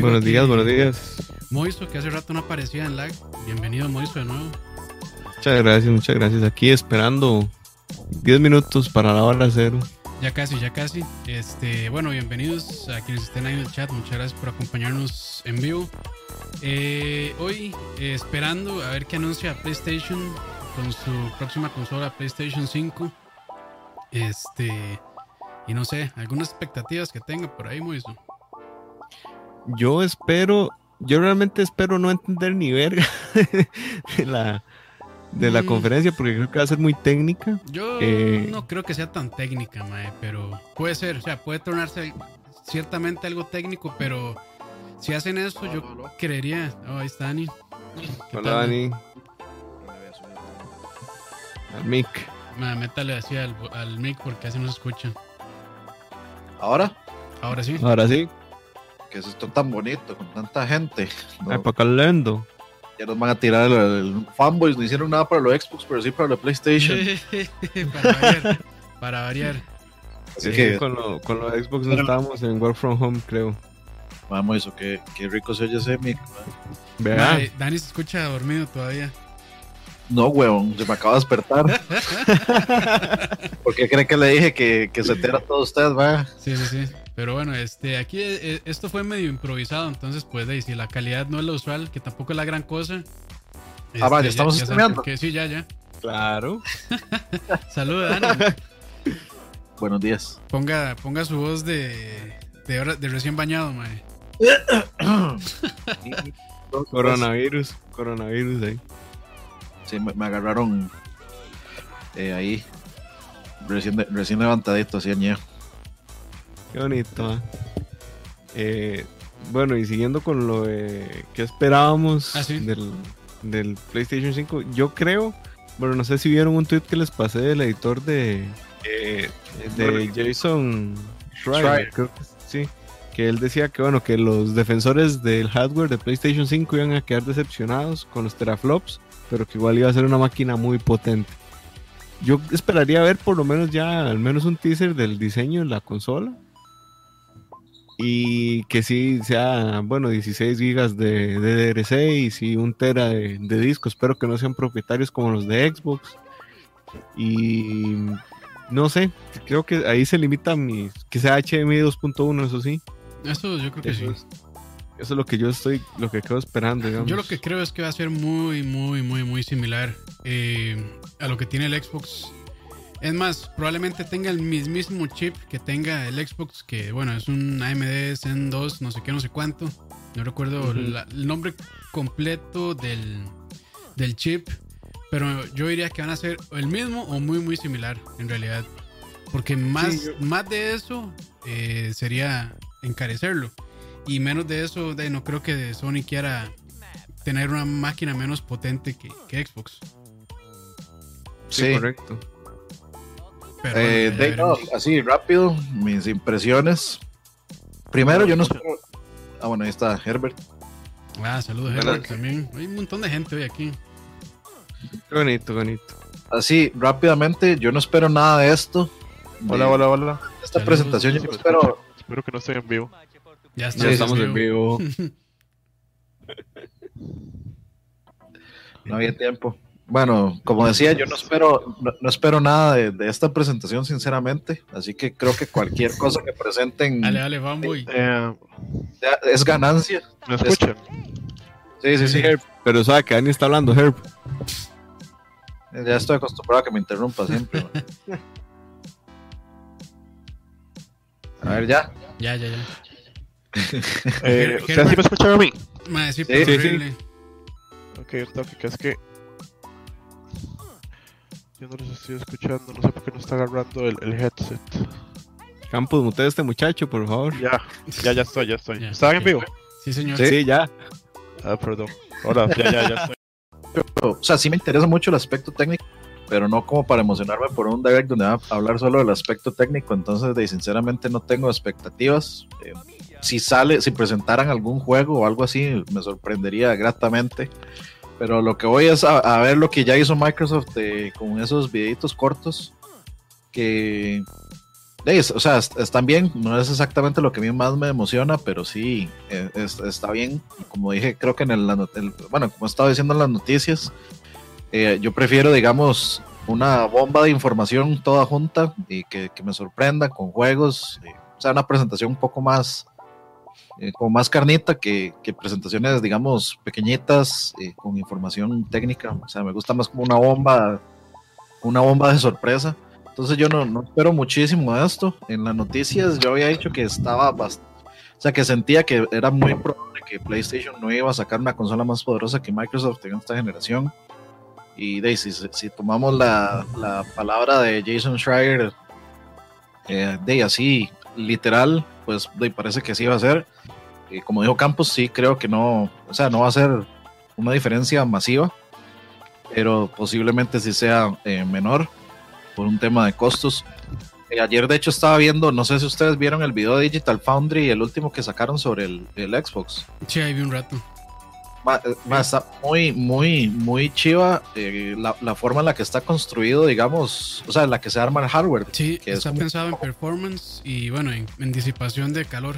buenos días, buenos días. Moiso, que hace rato no aparecía en lag. Bienvenido, Moiso, de nuevo. Muchas gracias, muchas gracias. Aquí esperando 10 minutos para la hora cero. Ya casi, ya casi. Este, bueno, bienvenidos a quienes estén ahí en el chat. Muchas gracias por acompañarnos en vivo. Eh, hoy eh, esperando a ver qué anuncia PlayStation con su próxima consola PlayStation 5. Este, y no sé, algunas expectativas que tenga por ahí, Moiso. Yo espero, yo realmente espero no entender ni verga de la, de la Mm. conferencia porque creo que va a ser muy técnica. Yo Eh, no creo que sea tan técnica, mae, pero puede ser, o sea, puede tornarse ciertamente algo técnico, pero si hacen eso, yo creería. Oh, ahí está Dani. ¿Qué Hola, tal? Dani. Al mic. Mae, métale así al, al mic porque así no se escucha. Ahora, Ahora sí. Ahora sí. Que es esto tan bonito, con tanta gente. ¿no? Ay, para lento. Ya nos van a tirar el, el fanboys, no hicieron nada para los Xbox, pero sí para la PlayStation. para variar. Para variar. Así Sí, que, con, lo, con lo de Xbox no estábamos en Work From Home, creo. vamos, eso, qué, qué rico se oye ese mic. Vea. Mae, Dani se escucha dormido todavía. No, huevón, se me acaba de despertar. ¿Por qué cree que le dije que, que se entera todo usted, va? Sí, sí, sí. Pero bueno, este, aquí eh, esto fue medio improvisado, entonces pues de, si la calidad no es la usual, que tampoco es la gran cosa. Ah, vaya, ya- estamos qué. Sí, ya, ya. Claro. Saludos, Dani. Buenos días. Ponga, ponga su voz de, de, hora- de recién bañado, mae. Coronavirus. Coronavirus ahí. Sí, me, me agarraron eh, ahí, recién, de- recién levantadito, así añejo. Qué bonito. Eh, bueno, y siguiendo con lo de que esperábamos Ah, sí. del, del PlayStation 5, yo creo, bueno, no sé si vieron un tweet que les pasé del editor de, eh, de Jason Schreier, Schreier. creo que sí, que él decía que bueno, que los defensores del hardware de PlayStation 5 iban a quedar decepcionados con los teraflops, pero que igual iba a ser una máquina muy potente. Yo esperaría ver por lo menos ya al menos un teaser del diseño de la consola. Y que sí sea, bueno, 16 gigas de DDR6 y un tera de, de disco. Espero que no sean propietarios como los de Xbox. Y no sé, creo que ahí se limita mi. Que sea HDMI 2.1, eso sí. Eso yo creo que sí. Eso es, eso es lo que yo estoy, lo que quedo esperando, digamos. Yo lo que creo es que va a ser muy, muy, muy, muy similar eh, a lo que tiene el Xbox. Es más, probablemente tenga el mismísimo chip que tenga el Xbox, que bueno, es un AMD Zen 2, no sé qué, no sé cuánto. No recuerdo la- el nombre completo del, del chip, pero yo diría que van a ser el mismo o muy, muy similar en realidad. Porque más, Sí, yo- más de eso eh, sería encarecerlo. Y menos de eso, de, no creo que Sony quiera tener una máquina menos potente que, que Xbox. Sí, correcto. Pero Eh, bueno, ya de- no, veremos. así rápido, mis impresiones. Primero, yo no espero. Ah, bueno, ahí está Herbert. Ah, saludos. Herbert, también. Hay un montón de gente hoy aquí. Qué bonito, bonito. Así, rápidamente, yo no espero nada de esto. Hola, De hola, hola. Esta Saludos. presentación, yo no espero. Espero que no estén en vivo. Ya, Ya estamos en vivo. No había tiempo. Bueno, como decía, yo no espero, no, no espero nada de, de esta presentación, sinceramente. Así que creo que cualquier cosa que presenten Dale, dale, fanboy. Eh, es ganancia. ¿Me escuchan? Sí, sí, sí. Herb. Pero sabe que Dani está hablando, Herb. Ya estoy acostumbrado a que me interrumpa siempre. ¿no? A ver, ya. Ya, ya, ya. Eh, ¿Ustedes sí me escuchan a mí? Madre, sí, Sí, pero sí, horrible. Ok, topic es que. Yo no los estoy escuchando, no sé por qué no está agarrando el, el headset. Campos, mute a este muchacho, por favor. Ya, ya, ya estoy, ya estoy. Ya, ¿Estaban en vivo? Sí, señor. Sí, ya. Ah, perdón. Hola, ya, ya, ya estoy. O sea, sí me interesa mucho el aspecto técnico, pero no como para emocionarme por un direct donde va a hablar solo del aspecto técnico. Entonces, de, sinceramente, no tengo expectativas. Eh, si sale, si presentaran algún juego o algo así, me sorprendería gratamente. Pero lo que voy es a, ver lo que ya hizo Microsoft eh, con esos videitos cortos que de, o sea, est- están bien, no es exactamente lo que a mí más me emociona, pero sí, eh, es- está bien. Como dije, creo que en el, bueno, como estaba diciendo en las noticias, eh, yo prefiero, digamos, una bomba de información toda junta y que, me sorprenda con juegos, o sea, una presentación un poco más, eh, como más carnita que, que presentaciones, digamos, pequeñitas eh, con información técnica. O sea, me gusta más como una bomba, una bomba de sorpresa. Entonces yo no, no espero muchísimo de esto. En las noticias yo había dicho que estaba bastante, o sea, que sentía que era muy probable que PlayStation no iba a sacar una consola más poderosa que Microsoft en esta generación. Y de, si, tomamos la, la palabra de Jason Schreier, eh, de así literal, pues parece que sí va a ser. Y como dijo Campos, sí creo que no, o sea, no va a ser una diferencia masiva, pero posiblemente sí sea eh, menor por un tema de costos. Eh, ayer, de hecho, estaba viendo, no sé si ustedes vieron el video de Digital Foundry, el último que sacaron sobre el, el Xbox. Sí, ahí vi un rato. Está muy, muy, muy chiva eh, la, la forma en la que está construido, digamos, o sea, en la que se arma el hardware. Sí, Que es está como- pensado en performance y bueno, en, en disipación de calor.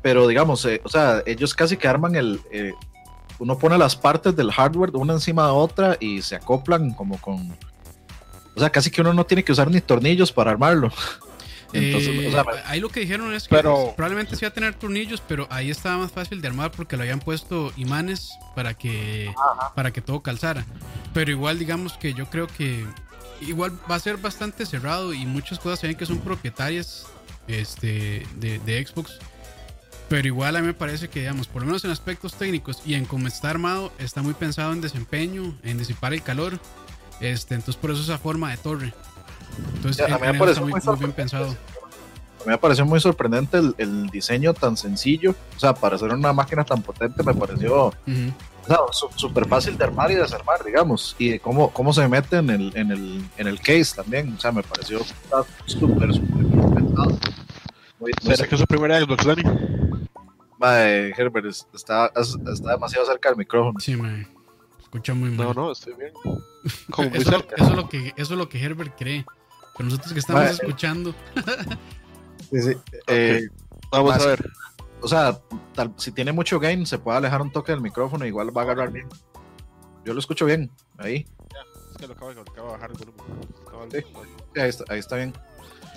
Pero digamos, eh, o sea, ellos casi que arman el. eh, uno pone las partes del hardware una encima de otra y se acoplan como con. O sea, casi que uno no tiene que usar ni tornillos para armarlo. Entonces, Eh, o sea, me- ahí lo que dijeron es que Pero- probablemente sí va a tener tornillos, pero ahí estaba más fácil de armar porque lo habían puesto imanes para que para que todo calzara. Pero igual digamos que yo creo que igual va a ser bastante cerrado y muchas cosas se ven que son propietarias este de, de Xbox. Pero igual a mí me parece que, digamos, por lo menos en aspectos técnicos y en cómo está armado, está muy pensado en desempeño, en disipar el calor. Este, entonces por eso esa forma de torre. Entonces Ya, a mí me está muy, muy muy bien pensado. a mí me pareció muy sorprendente el, el diseño tan sencillo. O sea, para hacer una máquina tan potente me pareció Ujú. o sea, su- súper fácil de armar y desarmar, digamos. Y de cómo, cómo se mete en el, en, el, en el case también. O sea, me pareció súper, súper bien pensado. Muy, muy ¿Será que es su primera Xbox, Dani? Mae, Herbert, es- está, es- está demasiado cerca del micrófono. Sí, me escucha muy mal. No, no, estoy bien. Como muy eso, cerca. eso es lo que, eso es lo que Herbert cree. Pero nosotros que estamos Mae. escuchando, Eh, Vamos más- a ver. o sea, tal- si tiene mucho gain, se puede alejar un toque del micrófono, igual va a agarrar bien. Yo lo escucho bien, ahí. Es que lo acabo, de- acabo de bajar el volumen. Acabo Sí. de- Sí, Ahí está, ahí está bien.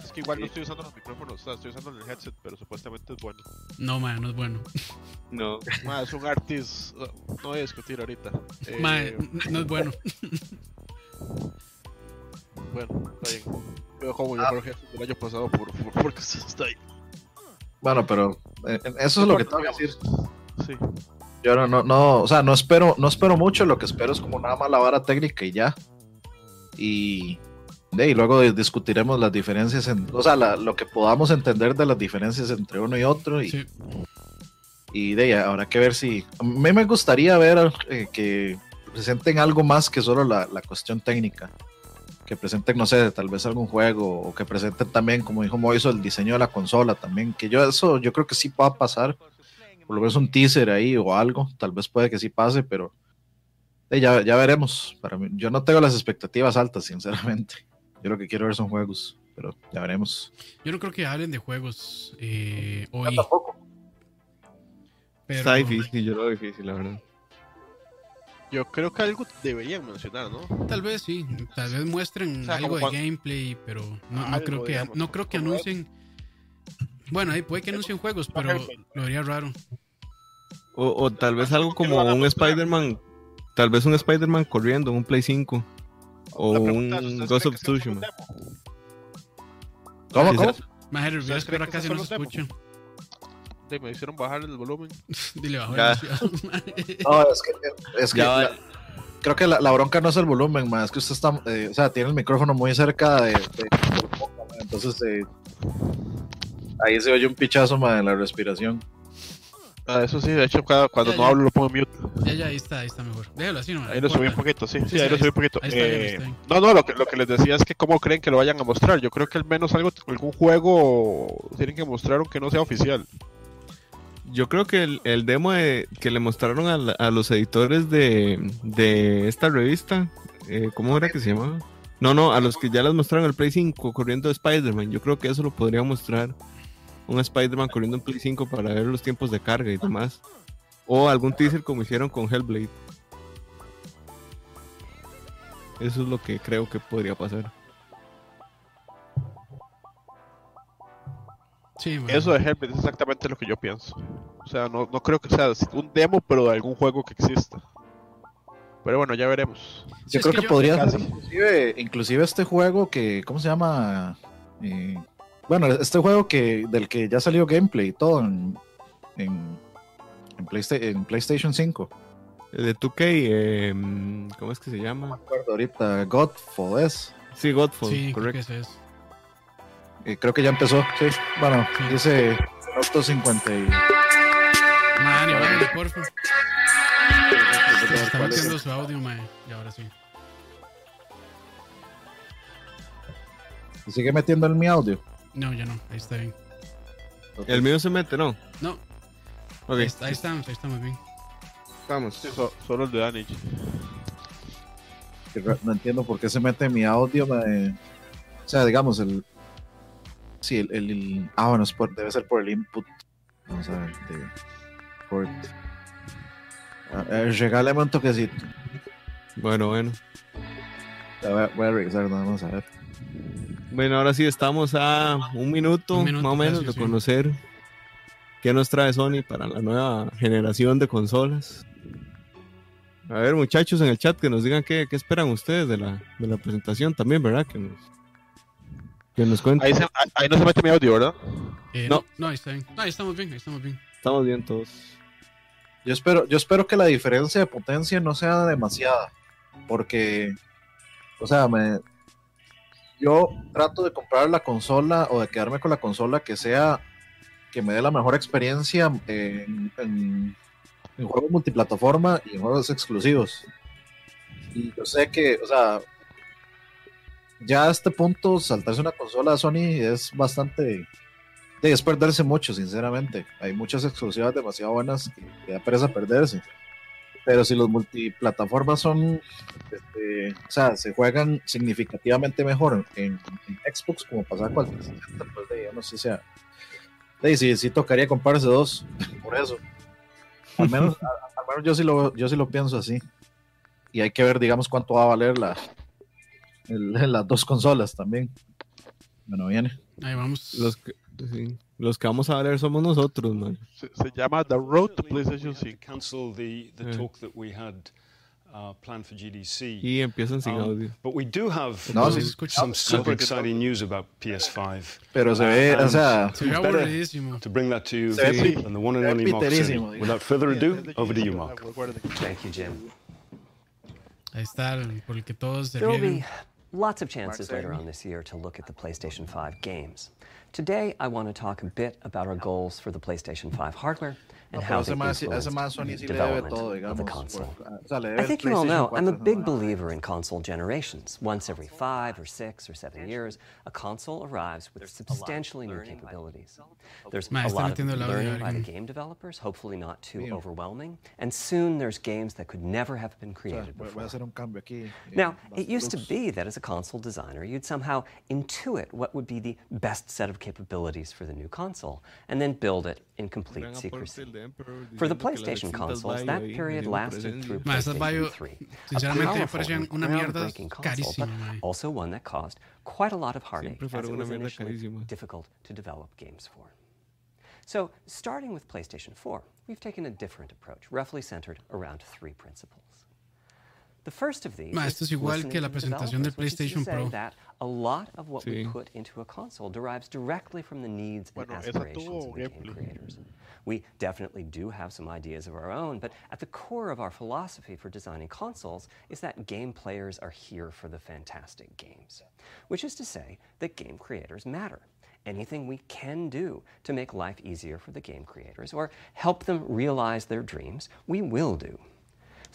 Es que igual no estoy usando los micrófonos, o sea, estoy usando el headset, pero supuestamente es bueno. no, man, no es bueno. No. Ma, es un artist, no voy a discutir ahorita. Eh, no es bueno. Bueno, está bien. Yo como yo Ah. creo que del año pasado por, por- porque está ahí. Bueno, pero eh, eso es lo que tengo que decir. Sí. Yo no, no, no, o sea, no espero, no espero mucho, lo que espero es como nada más la vara técnica y ya. Y, y luego di- discutiremos las diferencias, en, o sea, la- lo que podamos entender de las diferencias entre uno y otro. Y, Sí. y de ahí habrá que ver si. A mí me gustaría ver eh, que presenten algo más que solo la, la cuestión técnica. Que presenten, no sé, tal vez algún juego, o que presenten también, como dijo Moiso, el diseño de la consola también. Que yo eso, yo creo que sí va a pasar. Por lo menos un teaser ahí o algo. Tal vez puede que sí pase, pero eh, ya, ya veremos. Para mí, yo no tengo las expectativas altas, sinceramente. Yo lo que quiero ver son juegos, pero ya veremos. Yo no creo que hablen de juegos eh, hoy. tampoco. Pero, Está difícil, yo lo veo difícil, la verdad. Yo creo que algo deberían mencionar, ¿no? Tal vez sí, tal vez muestren O sea, algo de gameplay, pero no, no Algo, creo que digamos, no creo que anuncien. Bueno, ahí puede que anuncien juegos, pero lo haría raro. O, o tal vez algo ¿Qué lo como a un? Spider-Man, tal vez un Spider-Man corriendo, un Play 5 o un pregunta es, ¿ustedes Ghost of Tsushima. ¿Cómo, cómo? Más Herbert, ¿Ustedes espera creen que casi eso no se solo es me hicieron bajar el volumen. Dile bajo Ya. No, es que, es que Ya la- creo que la, la bronca no es el volumen, más es que usted está, eh, o sea, tiene el micrófono muy cerca de, de- entonces eh, ahí se oye un pichazo ma, de la respiración. Ah, eso sí, de hecho, cada- cuando Ya, no ya. hablo lo pongo en mute. Ya, ya, ahí está, ahí está mejor. Déjalo así, no Ahí lo subí un poquito, sí, sí, Sí, sí, ahí lo ahí subí un poquito. ahí está Eh, bien. no, no, lo que, lo que les decía es que cómo creen que lo vayan a mostrar. Yo creo que al menos algo, algún juego tienen que mostrar aunque no sea oficial. Yo creo que el, el demo de- que le mostraron a, la- a los editores de, de esta revista, eh, ¿cómo era que se llamaba? No, no, a los que ya les mostraron el Play 5 corriendo Spider-Man, yo creo que eso lo podría mostrar. Un Spider-Man corriendo en Play 5 para ver los tiempos de carga y demás. O algún teaser como hicieron con Hellblade. Eso es lo que creo que podría pasar. Sí. Eso de Hellblade es exactamente lo que yo pienso. O sea, no, no creo que sea un demo, pero de algún juego que exista. Pero bueno, ya veremos. Yo Sí, creo que que, yo- podría Casi. ser inclusive, inclusive este juego que, ¿cómo se llama? Eh, bueno, este juego que del que ya salió gameplay y todo en, en, en Playsta- en PlayStation 5. El de 2K, eh, ¿cómo es que se No me llama? acuerdo ahorita, Godfall es. Sí, Godfall, Sí, creo que correcto. es. Eh, creo que ya empezó, sí. Bueno, Sí. dice Auto 50 y... Man, y bájale, porfa. Se ¿Cuál está es? metiendo su audio, man. Y ahora sí. ¿Y ¿Sigue metiendo en mi audio? No, ya no. Ahí está bien. El mío se mete, ¿no? No, Ok, ahí, está- ahí estamos, ahí estamos bien. estamos. Sí, so- solo el de re- No entiendo por qué se mete mi audio. me- O sea, digamos, el. Sí, el. el- el- Ah, bueno, es por- debe ser por el input. Vamos a ver. De... Port. A ver, regálame un toquecito. Bueno, bueno. Voy a, voy a revisar, nada más a ver. Bueno, ahora sí estamos a un minuto, Un minuto más o menos casi, de sí. conocer qué nos trae Sony para la nueva generación de consolas. A ver, muchachos en el chat que nos digan qué, qué esperan ustedes de la, de la presentación también, ¿verdad? Que nos, que nos cuenten. Ahí, se- ahí- ahí no se mete mi audio, ¿verdad? Eh, No. no. no, ahí está bien. No, ahí estamos bien, ahí estamos bien. Estamos bien todos. Yo espero, yo espero que la diferencia de potencia no sea demasiada. Porque. O sea, me. Yo trato de comprar la consola o de quedarme con la consola que sea. Que me dé la mejor experiencia en, juegos multiplataforma y en juegos exclusivos. Y yo sé que, o sea. Ya a este punto, saltarse una consola Sony es bastante. De- es perderse mucho, sinceramente. Hay muchas exclusivas demasiado buenas que, que da pereza perderse. Pero si los multiplataformas son, este, o sea, se juegan significativamente mejor en, en Xbox como pasaba con el 360, pues de, yo no sé, sea, de, sí, sí tocaría comprarse dos, por eso. Al menos, a- al menos yo sí lo, yo sí lo pienso así. Y hay que ver, digamos, cuánto va a valer la, el- las dos consolas también. Bueno, viene. Ahí vamos. Los que, sí, los que vamos a ver somos nosotros, man. Se, se llama The Road to PlayStation to 5. cancel the, the Yeah. talk that we had uh, planned for GDC. Y empiezan sin Um, audio. But we do have No, um, sí some super exciting news about PS5. Pero se ve, o sea, Se ve aburridísimo. To bring that to you, Se ve and the one and only Mark Cerny. Without further ado, Sí, over to you, Mark. Thank you, Jim. Ahí está, el- por el que todos se There will be lots of chances later on this year to look at the PlayStation 5 games. Today, I want to talk a bit about our goals for the PlayStation 5 hardware and No, how they ese más, ese influence más Sony the sí le debe development todo, of the console. o sea, I think you all know I'm a big believer in console generations. Once every five or six or seven years, a console arrives with substantially new capabilities. There's a lot of metiendo learning by the game developers, hopefully not too Mío. overwhelming, and soon there's games that could never have been created voy voy before. a hacer un cambio aquí. Now, eh, it used to be that as a console designer, you'd somehow intuit what would be the best set of capabilities for the new console, and then build it in complete secrecy. El de Emperor For the diciendo que las PlayStation consoles, that period lasted through Ma, esas bio, PlayStation 3. A sinceramente, powerful parecían and una mierda groundbreaking console, carísima, but eh. also one that caused quite a lot of heartache Siempre as it was initially difficult to develop games for. So, starting with PlayStation 4, we've taken a different approach, roughly centered around three principles. The first of these Ma, is esto es igual listening que la the presentación del developers, which is to PlayStation say Pro. that a lot of what we Sí. put into a console derives directly from the needs and Bueno, esa aspirations tuvo of the game gameplay. creators. We definitely do have some ideas of our own, but at the core of our philosophy for designing consoles is that game players are here for the fantastic games, which is to say that game creators matter. Anything we can do to make life easier for the game creators or help them realize their dreams, we will do.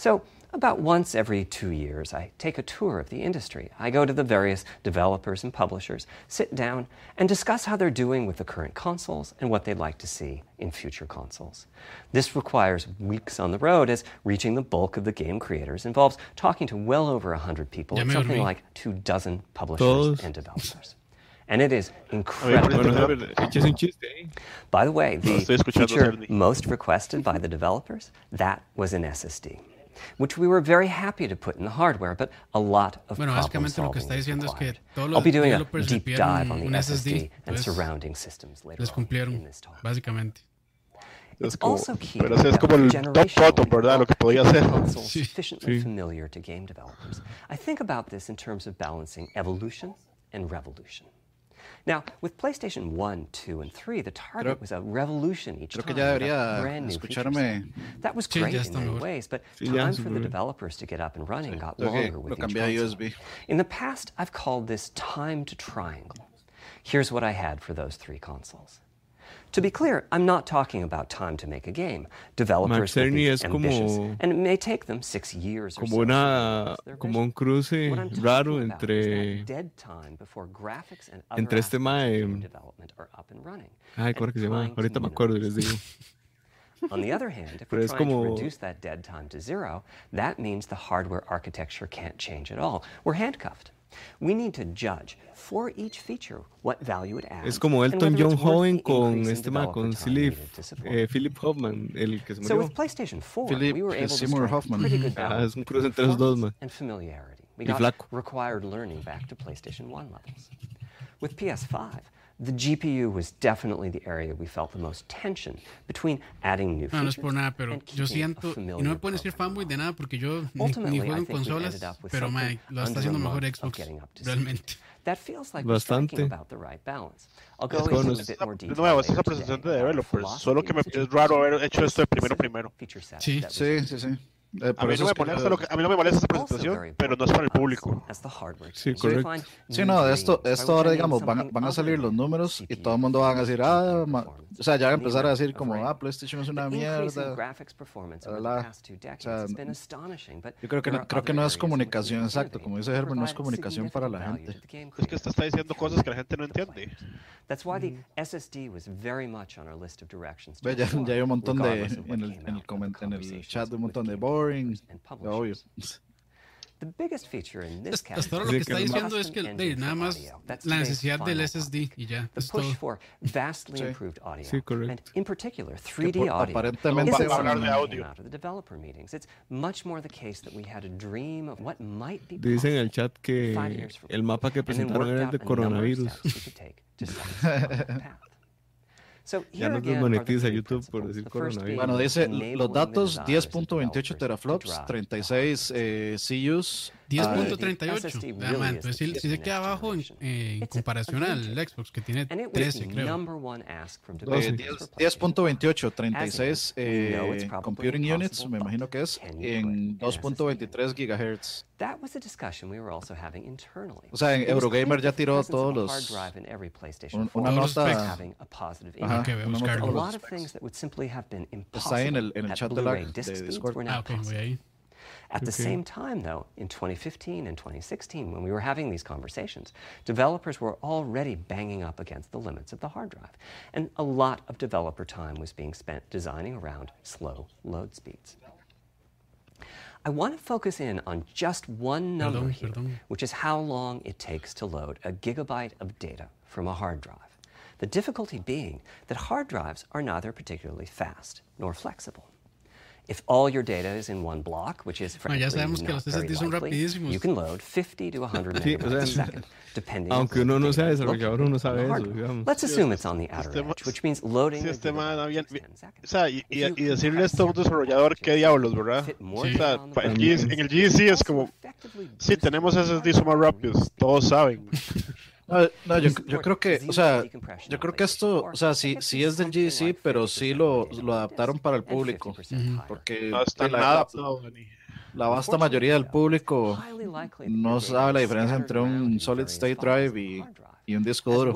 So, about once every two years, I take a tour of the industry. I go to the various developers and publishers, sit down, and discuss how they're doing with the current consoles and what they'd like to see in future consoles. This requires weeks on the road, as reaching the bulk of the game creators involves talking to well over 100 people Ya at me something like two dozen publishers Todos. and developers. And it is incredible. Bueno, Bueno, Herbert, eh, échese un chiste ahí. By the way, the feature most requested by the developers, that was an SSD, which we were very happy to put in the hardware, but a lot of Bueno, problem básicamente lo que solving diciendo es que todos I'll be doing a deep dive on the SSD, SSD, and entonces surrounding systems later Les on in this talk. básicamente. It's Es como- also key pero sí, es como el top bottom, ¿verdad? Lo que podía hacer. Sí, sufficiently sí. familiar to game developers. I think about this in terms of balancing evolution and revolution. Now, with PlayStation 1, 2, and 3, the target was a revolution each time. brand new feature escucharme. That was great in many ways, but time for the developers to get up and running got longer with each console. USB. In the past, I've called this time to triangle. Here's what I had for those three consoles. To be clear, I'm not talking about time to make a game. Developers will be es como- ambitious, and it may take them six years or Como so una, to realize their como un cruce What I'm talking raro entre dead time before graphics and other entre este mae- game development are up and running, Ay, ¿cómo que se llama? Ahorita me acuerdo y les digo. on the other hand, if we're trying como- to reduce that dead time to zero, that means the hardware architecture can't change at all. We're handcuffed. We need to judge for each feature what value it adds. Es como Elton John joven con este ma, con Philip, needed to support eh. Philip Hoffman, el que se So with PlayStation 4, Philip we were able to Seymour strike Hoffman. pretty good Ah, balance es un cruce entre esos dos, man. and familiarity. We got flaco. required learning back to PlayStation 1 levels. With PS5, the GPU was definitely the area we felt the most tension between adding new No, no es features por nada, pero and yo keeping a siento, y familiar no me pueden decir fanboy de nada porque yo ni, Ultimately, ni juego I en think we consolas, ended up with pero something mae, lo está haciendo mejor Xbox, getting up to speed. realmente. That feels like we're Bastante. about the right balance. I'll go Es into a es- bit more De nuevo, es la presentación de developers. Solo que me, es raro haber hecho esto de primero primero. Sí. Sí, sí, sí. Eh, A mí no me es que molesta, yo- lo que- a mí no me molesta esta also presentación, pero no es para el público. Sí, correcto. Sí, no, de esto, esto ahora, digamos, van, a- van a salir los números y todo el mundo van a decir, ah, ma- performance. o sea, ya van a The empezar a decir como, ah, PlayStation es una mierda. graphics performance bla, over bla. the past two decades sea, has been astonishing, but Yo creo que no, creo que no es comunicación, exacto, como dice Herbert, no es comunicación para la gente. to the game Es que creators. está diciendo cosas que la gente no entiende. That's why the SSD was very much on our list of directions. to Ve, ya, ya hay un montón de, en el, en el, en el chat un montón de game boring, obvio. publishers. The biggest feature in this Hasta ahora category lo que está diciendo es que de, nada más la necesidad del SSD y ya, The es push todo. for vastly Sí. improved audio. Sí, correcto. And in particular, Que 3D por- audio. aparentemente va a hablar de audio. came out of the developer meetings. It's much more the case that we had a dream of what might be Dicen en el possible chat que five years from el now, mapa que presentaron era el de coronavirus. Ya the desmonetiza YouTube por decir coronavirus. Bueno, dice los datos desires of 10.28 developers to teraflops, drive the 36 eh, CUs. Ah, 10.38. SSD Ah, man, the sí, sí se queda abajo en, generation. en comparación al. Xbox que tiene And it was 13, the creo. number one ask from eh, developers 10 for PlayStation 10.28, 36 As in, we know it's eh, computing units, me imagino que es, en put an 2.23 gigahertz. That was a discussion we were also having internally. O sea, en Eurogamer ya tiró todos a los- hard drive in every PlayStation un- 4 una nota- specs. having a positive Ajá, impact. Ok, voy a una nota buscarlo. A con los lot of specs. things that would simply have been Está en el- en el at chat de la- de Discord. Ah, now ok, voy ahí. At the Okay. same time, though, in 2015 and 2016, when we were having these conversations, developers were already banging up against the limits of the hard drive. And a lot of developer time was being spent designing around slow load speeds. I want to focus in on just one number here, which is how long it takes to load a gigabyte of data from a hard drive. The difficulty being that hard drives are neither particularly fast nor flexible. If all your data is in one block, which is Bueno, ya frankly sabemos que los SSD son rapidísimos. you can load 50 to 100 Sí, o megabytes a second, depending aunque on uno no sea desarrollador, uno sabe eso, digamos. Let's assume it's on the outer Sistema- edge, which means loading este man gigabyte había- takes 10 seconds. O sea, y, decirle esto a un desarrollador, qué diablos, ¿verdad? Sí. O sea, el G- en el GC es como, sí, tenemos the SSD son más rápidos, todos saben. No, no, yo, yo creo que, o sea, yo creo que esto, 4. o sea, sí, This sí is es del like pero 50% sí lo, lo on adaptaron para el público. 50% higher. Porque No está la, nada la- adaptado, Dani. la vasta mayoría del público no sabe la diferencia entre un solid state drive y. y un disco duro.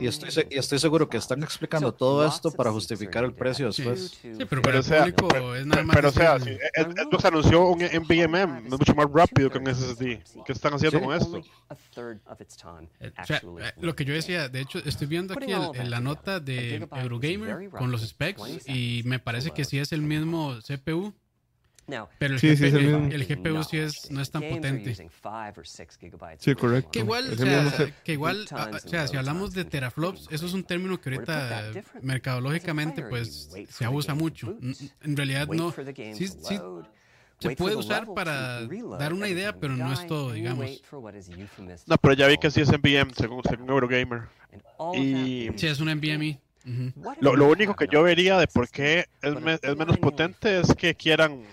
Y estoy, y estoy seguro que están explicando todo esto of para justificar el precio después. Sí, pero Pero para el sea, público pero, es nada más. pero, o sea, si Xbox anunció un NVMe, es mucho más rápido que un SSD. ¿Qué están haciendo Sí. con esto? Eh, o sea, actually eh, lo que yo decía, de hecho, estoy viendo aquí el- el- la nota de Eurogamer con los specs y me parece que sí es el mismo CPU, pero el, Sí, sí, GP- es el el- GPU sí es, no es tan potente. Sí, correcto. Que igual, o sea, que igual, ah, times o sea, si hablamos de teraflops, eso es un término que ahorita mercadológicamente pues se abusa mucho. En realidad no, sí, sí, se puede usar para dar una idea, pero no es todo, digamos. No, pero ya vi que sí es NVMe, según, según Eurogamer. Y- Sí, es un NVMe. Lo, lo único que yo vería de por qué es, me- es menos potente es que quieran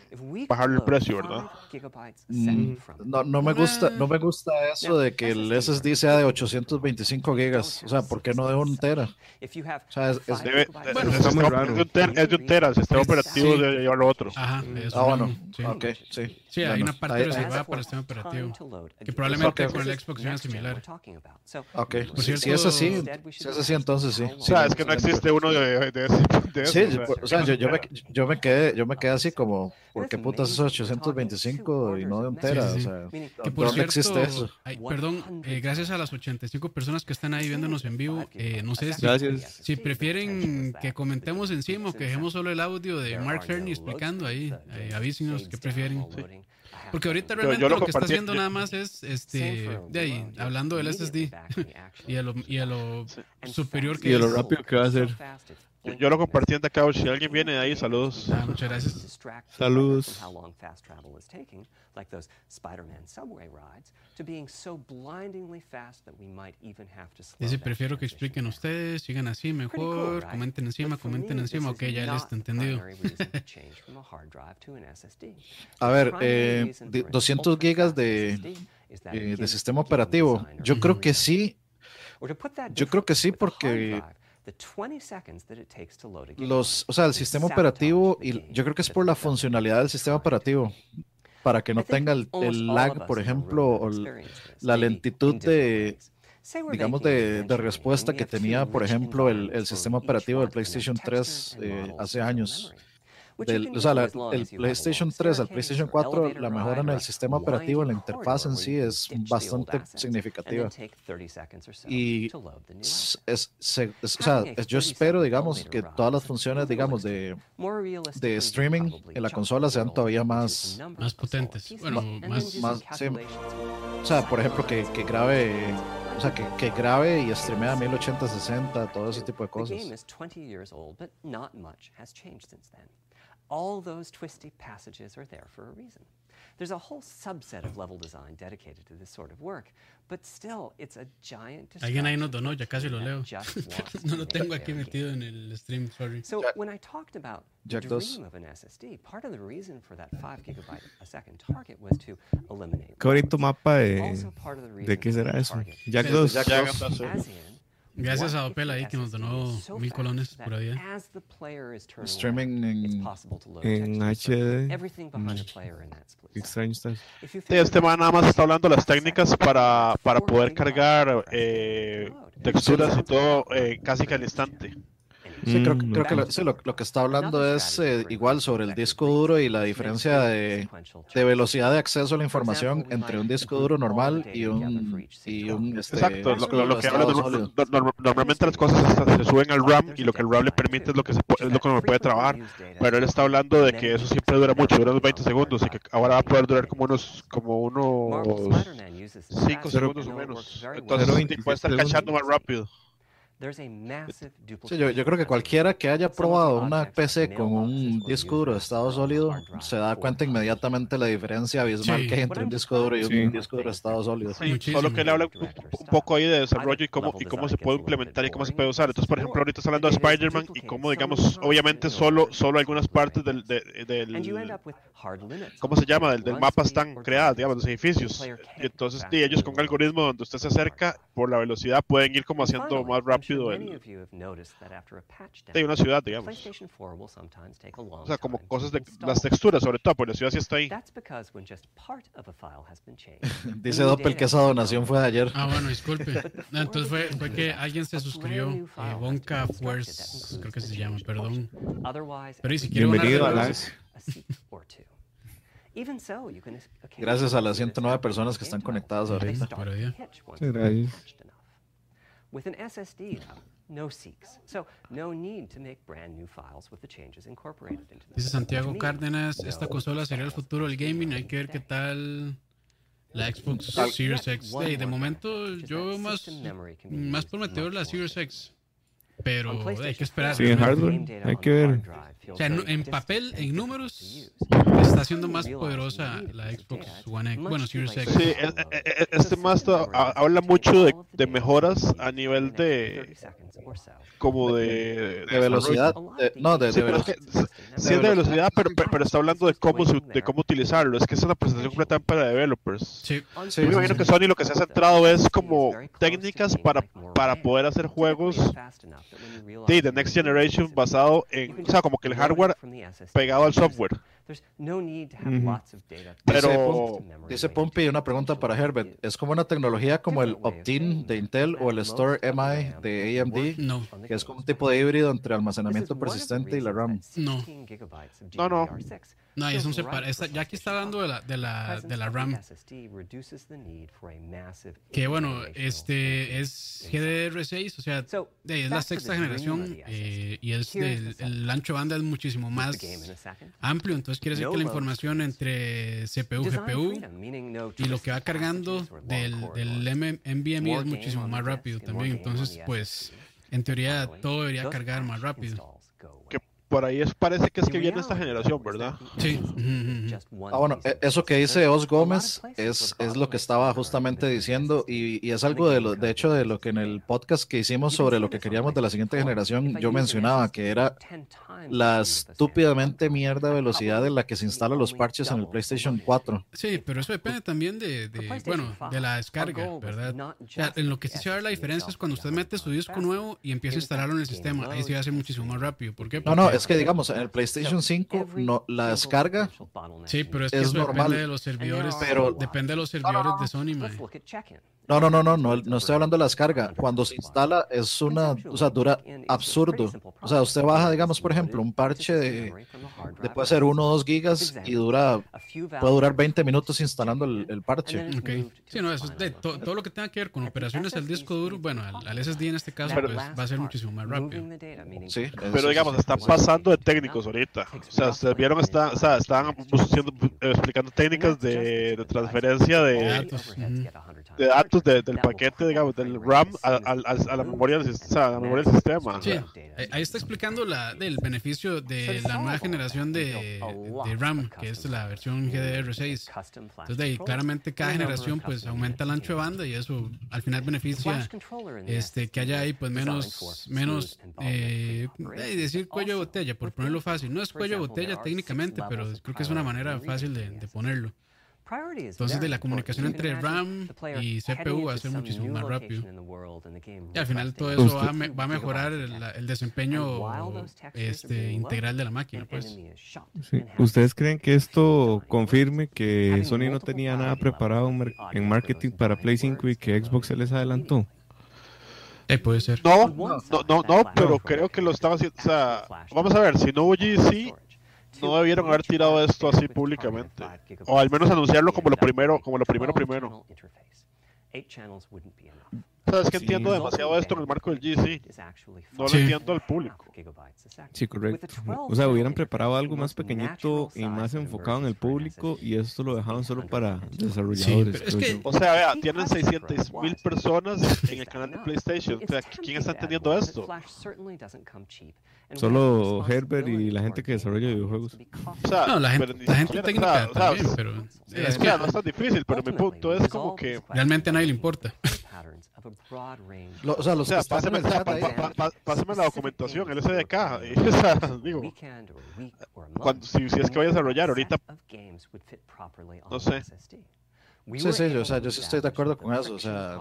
bajarle el precio, ¿verdad? Gigabytes Mm, from it, No, no me gusta, no me gusta eso de que el SSD sea de 825 gigas. O sea, ¿por qué no de un tera? O sea, es- es- Debe, Bueno, el está muy sistema raro. es de un tera, es de un tera, el sistema operativo sí. debe llevarlo otro. Ajá, eso Ah, bueno, sí. ok, sí. Sí, hay una parte reservada para el sistema operativo. Que probablemente Ok. con el Xbox sea similar. Ok, si, cierto- si es así, si es así, entonces sí. O sea, es que no existe uno de, de, ese- de Sí, o sea, yo, yo me, yo me quedé, yo me quedé así como, ¿por qué putas es 825 y no de un tera? Sí, sí, sí. O sea, Que por ¿dónde cierto, existe eso? ay, perdón, eh, gracias a las 85 personas que están ahí viéndonos en vivo, eh, no sé si, si prefieren que comentemos encima o que dejemos solo el audio de Mark loads explicando ahí, eh, avísenos qué prefieren. Porque ahorita realmente yo lo lo que está haciendo yo- nada más es este de ahí, hablando del SSD y a lo, y a lo superior que Y de lo rápido que va a ser. Yo, yo lo compartí en The Couch. Si alguien viene de ahí, saludos. Ah, muchas gracias. Saludos. player from how long fast travel is taking, like those Spider-Man subway rides, to being so blindingly fast that we might even have to slow Dice, prefiero que expliquen ustedes, sigan así mejor, comenten encima, comenten me, encima, ok, ya listo, the entendido. a ver, eh, reason de- for an 200 gigas de, eh, de sistema operativo. Yo creo que sí, yo creo que sí porque drive, the 20 seconds that it takes to load a game. Los, o sea, el sistema operativo, y yo creo que es por la funcionalidad del sistema operativo, para que no tenga el, lag, por ejemplo, o la lentitud de, digamos, de, respuesta que tenía, por ejemplo, el, el sistema operativo del PlayStation textures 3 and eh, hace años. Del- o sea, la- el PlayStation long 3 al PlayStation or 4, elevator la mejora en el sistema operativo, en la interfaz en sí es bastante significativa. then take 30 seconds or so Y es, se- es- o sea, es- yo 30 espero, digamos, que todas las funciones, digamos, de, de streaming en la consola the sean todavía más, Más potentes. Bueno, más- más- sí. o sea, por ejemplo, que, que grabe, o sea, que, que grabe y streamea a 1080, 60, todo ese tipo de cosas. All those twisty passages are there for a reason. There's a whole subset of level design dedicated to this sort of work, but still, it's a giant So when I talked about Jack the dream of an SSD, part of the reason for that 5 gigabyte a second target was to eliminate. ¿Qué mapa de, de qué será eso? Jack 2. Jack 2. Gracias a Opel ahí que nos donó mil colones por ahí. as the player is turning Streaming en, en HD. everything behind the player in that split Qué second. extraño está. Este man nada más está hablando de las técnicas para, para poder cargar eh, texturas y todo eh, casi que al instante. Sí, creo, que- Mm, creo que lo, ok. sí, lo, lo que está hablando es eh, igual sobre el disco duro y la diferencia de, velocidad de acceso a la For información entre un disco duro normal y un, y un este, Exacto, lo, que habla estado norm- sólido. no- norm- normalmente las cosas hasta se suben al RAM y lo que el RAM le permite es lo que, se, es lo que uno puede trabajar. Pero él está hablando de que eso siempre dura mucho, dura unos 20 segundos y que ahora va a poder durar como unos como unos 5 segundos o menos. Entonces puede estar cachando más rápido. Sí, yo, yo creo que cualquiera que haya probado una PC con un disco duro de estado sólido se da cuenta inmediatamente la diferencia abismal Sí. que hay entre un disco duro y un Sí. disco duro de estado sólido. Solo que él habla un, un poco ahí de desarrollo y cómo, y cómo se puede implementar y cómo se puede usar. Entonces, por ejemplo, ahorita está hablando de Spider-Man y cómo, digamos, obviamente solo, solo algunas partes del, de- del, ¿cómo se llama? Del, del mapa están creadas, digamos, los edificios. Y entonces, sí, ellos con un algoritmo donde usted se acerca, por la velocidad pueden ir como haciendo más rápido many el, of you have noticed that after a patch de una ciudad, digamos. PlayStation 4 will sometimes take a long O sea, como cosas de las texturas, sobre todo, porque la ciudad sí está ahí. That's because when just part of a file has been changed, Dice Doppel que esa donación fue de ayer. Ah, bueno, disculpe. No, entonces fue, fue que alguien se suscribió. Eh, Bonka Force, creo que se llama, perdón. Pero y si Bienvenido a gracias. la... a seat or two. Even so, you can occasionally Gracias a las see this 109 happen personas que están conectadas ahorita. Sí, gracias. With an SSD, though, no seeks, so no need to make brand new files with the changes incorporated into them. Dice Santiago Cárdenas, esta consola sería el futuro del gaming, hay que ver qué tal la Xbox Series X. One De, momento yo más, más prometedor la Series X, pero hay que esperar. 4, Sí, en hardware, hay que the ver. O sea, en, en papel, en números, está siendo más poderosa la Xbox One X, bueno, Series X. Sí, e- e- e- este más habla mucho de, de mejoras a nivel de 30 seconds or so. como de, De velocidad. de- no, de, Sí, de pero velocidad. que sí es de velocidad, pero, pero- pero está hablando de cómo de cómo utilizarlo. Es que esa es una presentación completamente para developers. Sí, Sí, Yo me imagino sí. que Sony lo que se ha centrado es como técnicas para, para poder hacer juegos de The Next Generation basado en, o sea, como que el hardware pegado al software. Pero- Dice Pompi una pregunta para Herbert. ¿Es como una tecnología como el Optin de Intel o el Store MI de AMD? no, Que es como un tipo de híbrido entre almacenamiento persistente y la RAM. No. No, no. No, es un separa. esta- ya aquí está hablando de la, de la, de la RAM, que bueno, este es GDR6, o sea, de- es la sexta generación eh, y es del, el ancho de banda es muchísimo más amplio, entonces quiere decir que la información entre CPU, GPU y lo que va cargando del, del M- NVMe es muchísimo más rápido también, entonces pues en teoría todo debería cargar más rápido. Por ahí es, parece que es que viene esta generación, ¿verdad? Sí. Ah, bueno, e- eso que dice Os Gómez es, es lo que estaba justamente diciendo y, y es algo de lo, de hecho, de lo que en el podcast que hicimos sobre lo que queríamos de la siguiente generación, yo mencionaba que era la estúpidamente mierda velocidad en la que se instalan los parches en el PlayStation 4. Sí, pero eso depende también de, de, bueno, de la descarga, ¿verdad? O sea, en lo que sí se va a ver la diferencia es cuando usted mete su disco nuevo y empieza a instalarlo en el sistema. Ahí a ser muchísimo más rápido. ¿Por qué? No, no, es que digamos, en el PlayStation 5 no, la descarga Sí, pero es que es eso normal, depende de los servidores. pero- depende de los servidores de Sony, mae. No, no, no, no, no, no estoy hablando de la descarga. Cuando se instala es una, o sea, dura absurdo. O sea, usted baja, digamos, por ejemplo, un parche de, de puede ser 1 o 2 gigas y dura, puede durar 20 minutos instalando el, el parche. Ok. Sí, no, eso es de to- todo lo que tenga que ver con operaciones al disco duro, bueno, al, al SSD en este caso, pues va a ser muchísimo más rápido. Sí, Pero digamos, están pasando de técnicos ahorita. O sea, ustedes vieron, está, o sea, eh, explicando técnicas de, de transferencia De de, datos, de datos de- del paquete, digamos, del RAM a, a- a- a la memoria del, sis- o sea, a la memoria del sistema. Sí, ahí- está explicando la, del beneficio de la nueva generación de, de RAM, que es la versión GDR6. Entonces, de ahí, claramente cada generación pues aumenta el ancho de banda y eso al final beneficia este que haya ahí pues menos menos eh, eh, decir cuello de botella por ponerlo fácil. No es cuello de botella técnicamente pero creo que es una manera fácil de, de ponerlo Entonces, de la comunicación entre RAM y CPU va a ser muchísimo más rápido. y al final todo eso va a, me- va a mejorar el, desempeño este integral de la máquina pues Sí. ¿Ustedes creen que esto confirme que Sony no tenía nada preparado en mar- en marketing para Play 5 y que Xbox se les adelantó? Eh, puede ser No, no, no, no, pero creo que lo estaban haciendo. O sea, vamos a ver, si no hubo GC, no debieron haber tirado esto así públicamente. O al menos anunciarlo como lo primero, como lo primero primero. O sea, es que Sí. entiendo demasiado esto en el marco del GC. No lo Sí. entiendo al público. Sí, correcto. O sea, hubieran preparado algo más pequeñito y más enfocado en el público y esto lo dejaban solo para desarrolladores. pero es que-. O sea, vea, tienen 600 mil personas en el canal de PlayStation. O sea, ¿quién está entendiendo esto? Solo Herbert y la gente que desarrolla videojuegos. O sea, no la pero gente la gente técnica o sea, o sea, también pero sí, es que no es tan difícil, pero mi punto es como que realmente a nadie le importa Lo- o sea, O los pásame, o sea, chat pa- pa- pa- pásame la documentación, el SDK. y, o sea, digo, cuando, si, si es que voy a desarrollar ahorita, no sé. Sí, sí, yo- o sea, yo sí estoy de acuerdo con eso, o sea,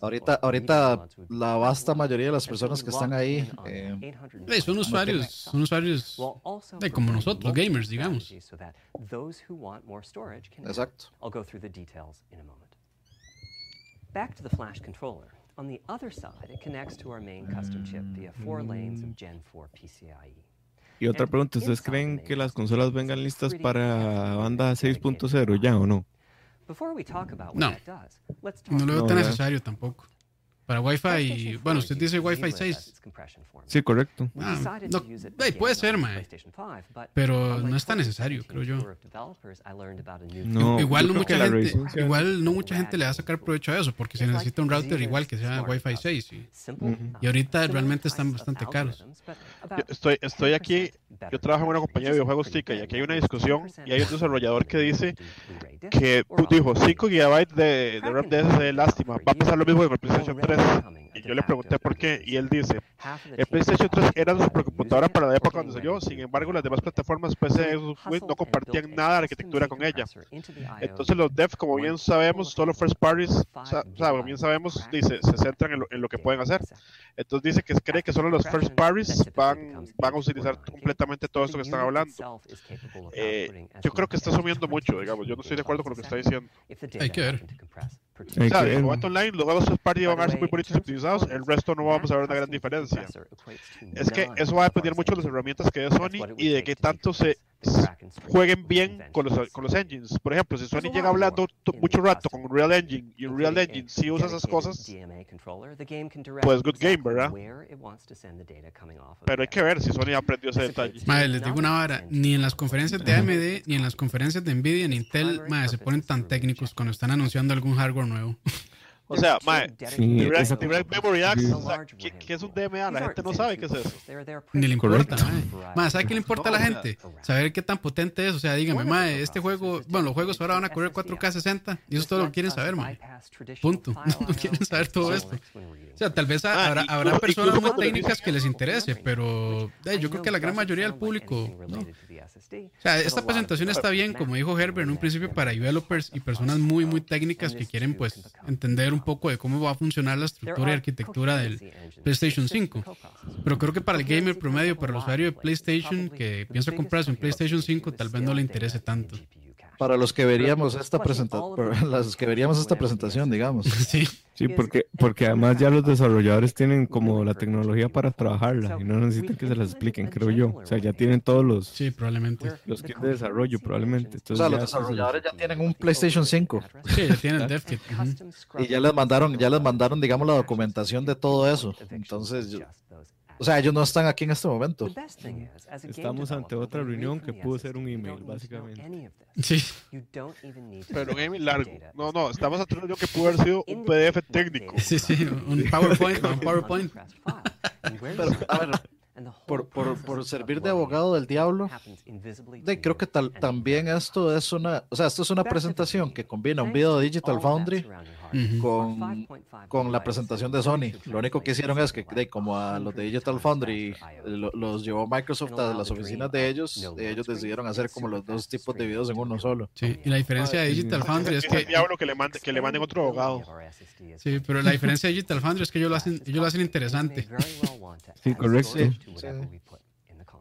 Ahorita, or ahorita la vasta mayoría de las personas que están ahí eh, 820 son usuarios, son usuarios de como nosotros, gamers, digamos. strategies so that those who want more storage can have it. Exacto. I'll go through the details in a moment. Back to the flash controller. On the other side, it connects to our main custom chip via four lanes of Gen 4 PCIe. Y otra pregunta, ¿ustedes creen que las consolas vengan listas para banda 6.0 ya o no? No. No lo veo tan necesario tampoco. Para Wi-Fi, bueno, usted dice Wi-Fi 6. Sí, correcto. Ah, no, eh, puede ser, mae. Pero no es tan necesario, creo yo. No, igual no que mucha gente, igual no mucha gente le va a sacar provecho a eso, porque se necesita un router igual que sea Wi-Fi 6. Y, y ahorita realmente están bastante caros. Yo estoy, estoy aquí, yo trabajo en una compañía de videojuegos tica y aquí hay una discusión y hay un desarrollador que dice que dijo 5 GB de, de RAM de SSD, lástima, va a pasar lo mismo con el PlayStation 3. Y yo le pregunté por qué y él dice, el PlayStation 3 era su computadora para la época cuando salió, sin embargo las demás plataformas PC Xbox no compartían nada de arquitectura con ella. Entonces los devs, como bien sabemos, solo first parties, o sea, como bien sabemos, dice, se centran en lo, en lo que pueden hacer. Entonces dice que cree que solo los first parties van, van a utilizar completamente todo esto que están hablando. Eh, yo creo que está asumiendo mucho, digamos, yo no estoy de acuerdo con lo que está diciendo. Hay que ver. O sea, en. Momento Online, los juegos party van a ser muy bonitos y optimizados, el resto no vamos a ver una gran diferencia. Es que eso va a depender mucho de las herramientas que dé Sony y de qué tanto se jueguen bien con los, con los engines. Por ejemplo, si Sony llega hablando mucho rato con Unreal Engine y Unreal Engine sí usa esas cosas, pues good game, ¿verdad? Pero hay que ver si Sony aprendió ese detalle. Madre, les digo una vara, ni en las conferencias de AMD, ni en las conferencias de Nvidia, ni Intel, madre, se ponen tan técnicos cuando están anunciando alún hardware nuevo. O sea, mae, Sí, Direct, esa- Direct Memory Access, o sea, ¿qué, qué es un DMA? La gente no sabe qué es eso. Ni le importa, mae. Mae, ¿sabe qué le importa a la gente? Saber qué tan potente es. O sea, dígame, mae, este juego, bueno, los juegos ahora van a correr 4K 60 y eso es todo lo que quieren saber, mae. Punto. No quieren saber todo esto. O sea, tal vez Ah, habrá, habrá personas muy técnicas que les interese, pero eh, yo creo que la gran mayoría del público, no. O sea, esta presentación está bien, como dijo Herbert en un principio, para developers y personas muy, muy técnicas que quieren, pues, entender un poco de cómo va a funcionar la estructura y arquitectura del PlayStation 5. Pero creo que para el gamer promedio, para el usuario de PlayStation que piensa comprarse un PlayStation 5, tal vez no le interese tanto. Para los que veríamos esta presentación, las que veríamos esta presentación, digamos. Sí. Sí, porque, porque además ya los desarrolladores tienen como la tecnología para trabajarla y no necesitan que se las expliquen, creo yo. O sea, ya tienen todos los, Sí, probablemente. los kits de desarrollo probablemente. O Entonces sea, los pues, desarrolladores ya tienen un PlayStation 5 Sí, ya tiene el dev kit. ujú. y ya les mandaron, ya les mandaron, digamos, la documentación de todo eso. Entonces, yo- o sea, ellos no están aquí en este momento. Estamos ante otra reunión que pudo ser un email, básicamente. Sí. Pero un email largo. No, no, estamos ante una reunión que pudo haber sido un PDF técnico. Sí, sí, un PowerPoint, un PowerPoint. Pero, a ver, por, por, por servir de abogado del diablo, de, creo que tal, también esto es una, o sea, esto es una presentación que combina un video de Digital Foundry Con, con la presentación de Sony. Lo único que hicieron es que, de, como a los de Digital Foundry lo- los llevó Microsoft a las oficinas de ellos, ellos decidieron hacer como los dos tipos de videos en uno solo. Sí, y la diferencia de Digital Foundry es Es el que diablo que le, mande, que le manden otro abogado. Sí, pero la diferencia de Digital Foundry es que ellos lo hacen, ellos lo hacen interesante. Sí, correcto.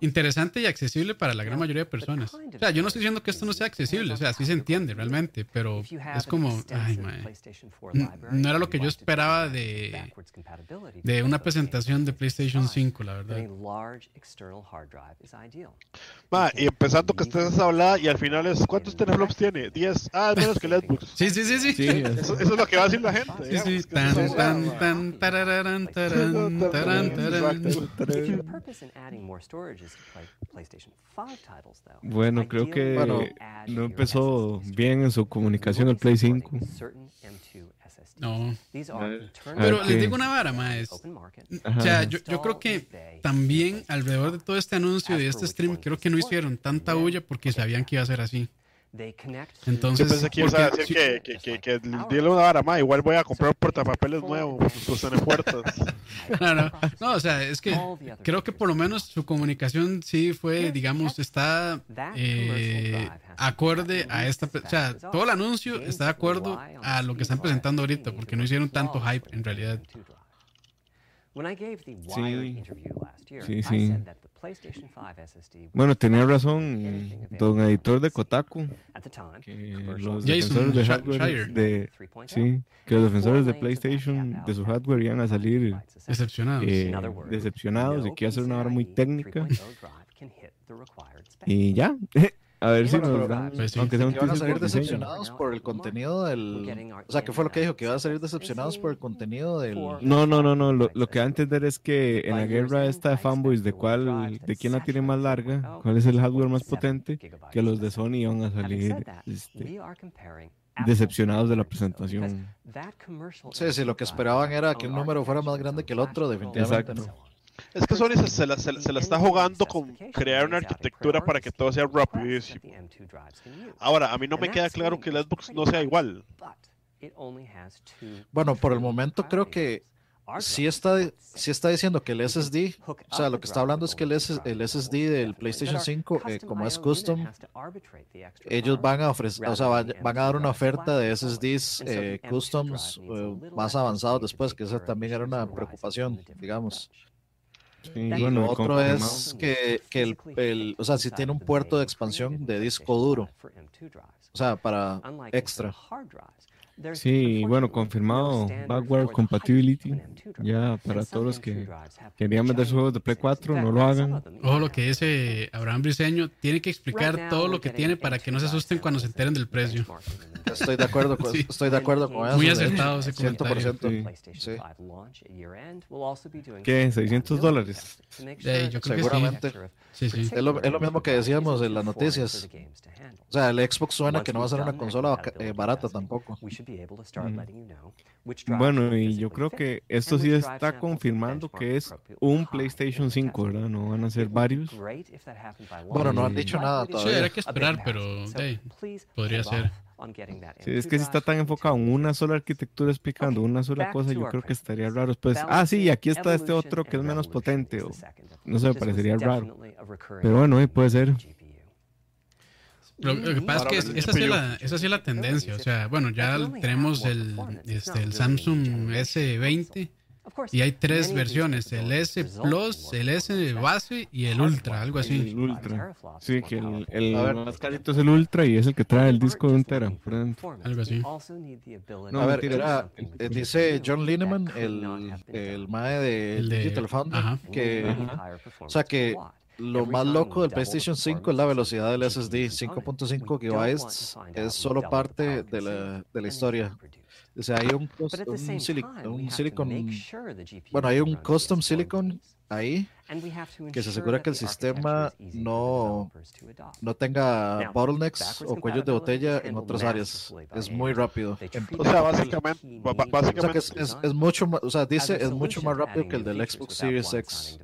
Interesante y accesible para la gran mayoría de personas. O sea, yo no estoy diciendo que esto no sea accesible, o sea, sí se entiende realmente, pero es como, ay, mae, n- no era lo que yo esperaba de, de una presentación de PlayStation 5, la verdad. Ma, y empezando que estés hablada y al final es, ¿cuántos teraflops tiene? 10. Ah, es menos que el Xbox. Sí, sí, sí, sí. Sí, es- Eso, eso es lo que va a decir la gente. Sí, digamos, sí. Tan, es- tan, tan, tarararán, tarán, tarán, tarán. Bueno, creo que Bueno. no empezó bien en su comunicación el Play 5. No. Pero les digo una vara, más. O sea, yo, yo creo que también alrededor de todo este anuncio y de este stream, creo que no hicieron tanta bulla porque sabían que iba a ser así. They connect to- Yo Entonces, pensé que ibas a porque- decir que, que, que, que dile una vara más. Igual voy a comprar un portapapeles nuevo. Pues en puertas. No, no, no, o sea, es que creo que por lo menos su comunicación sí fue, digamos, está eh, acorde a esta, o sea, todo el anuncio está de acuerdo a lo que están presentando ahorita, porque no hicieron tanto hype en realidad. Sí. Wired interview last year, Sí, I sí. said that the PlayStation 5 SSD was Bueno, tenía razón don editor de Kotaku, que los Jason defensores de hardware de 3.0, sí, que los defensores de PlayStation de su hardware iban a salir. Decepcionados. eh, decepcionados y que iba a ser una hora muy técnica 3.0 drive can hit the required spec. y ya. A ver si Bueno, nos dan, Pues sí. aunque sea un que van a salir diseño. decepcionados por el contenido del... O sea, ¿qué fue lo que dijo? Que iban a salir decepcionados por el contenido del... No, no, no, no. Lo, lo que va a entender es que en la guerra esta de fanboys de cuál, de quién la tiene más larga, cuál es el hardware más potente, que los de Sony iban a salir este, we are comparing decepcionados de la presentación. Sí, sí, lo que esperaban era que un número fuera más grande que el otro, definitivamente. Exacto. ¿no? Es que Sony se, se la, se, la- se la está jugando con crear una arquitectura para que todo sea rapidísimo. Ahora, a mí no me queda claro que el Xbox no sea igual. Bueno, por el momento creo que sí está, sí está diciendo que el SSD, o sea, lo que está hablando es que el, S- el SSD del PlayStation 5, eh, como es custom, ellos van a ofrecer, o sea, van, van a dar una oferta de SSDs eh, customs eh, más avanzados después, que esa también era una preocupación, digamos. Sí, Y bueno, lo otro es que, que el, el- o sea, si tiene un puerto de expansión de disco duro, o sea, para extra. Sí, bueno, confirmado backward compatibility. Ya para todos los que querían vender sus juegos de Play 4, no lo hagan. Ojo lo que dice Abraham Briseño, tiene que explicar todo lo que tiene para que no se asusten cuando se enteren del precio. Estoy de acuerdo con, Sí. estoy de acuerdo con eso. Muy acertado ese comentario. 100%. Sí. ¿Qué? ¿600 dólares? Eh, yo creo que sí. Seguramente. Sí, sí. Es lo, es lo mismo que decíamos en las noticias. O sea, el Xbox suena que no va a ser una consola eh, barata tampoco. Bueno, y yo creo que esto sí está confirmando que es un PlayStation 5, ¿verdad? No van a ser varios. Bueno, no han dicho nada Sí, todavía. habrá que esperar, pero hey, podría ser. Sí, es que si está tan enfocado en una sola arquitectura explicando una sola cosa, yo creo que estaría raro después. Ah, sí, aquí está este otro que es menos potente. O, no sé, me parecería raro. Pero bueno, puede ser. Lo, lo que pasa es que es- esa sí, es la, esa sí es la tendencia. O sea, bueno, ya tenemos el, este, el Samsung S20 y hay tres versiones: el S Plus, el S base y el Ultra, algo así. El Ultra. Sí, que el, el más carito es el Ultra y es el que trae el disco de un tera. Algo así. No, A ver, era, dice John Lineman, el, el mae de, El de- Digital Foundry, ajá. que o sea que lo más loco del PlayStation 5 es la velocidad del SSD, 5.5 gigabytes, es solo parte de la, de la historia. O sea, hay un, un silicon, bueno, hay un custom silicon ahí que se asegura que el sistema no, no tenga bottlenecks o cuellos de botella en otras áreas. Es muy rápido. O sea, básicamente, ba- o sea básicamente que es, es- es mucho más, o sea, dice es mucho más rápido que el del Xbox Series X.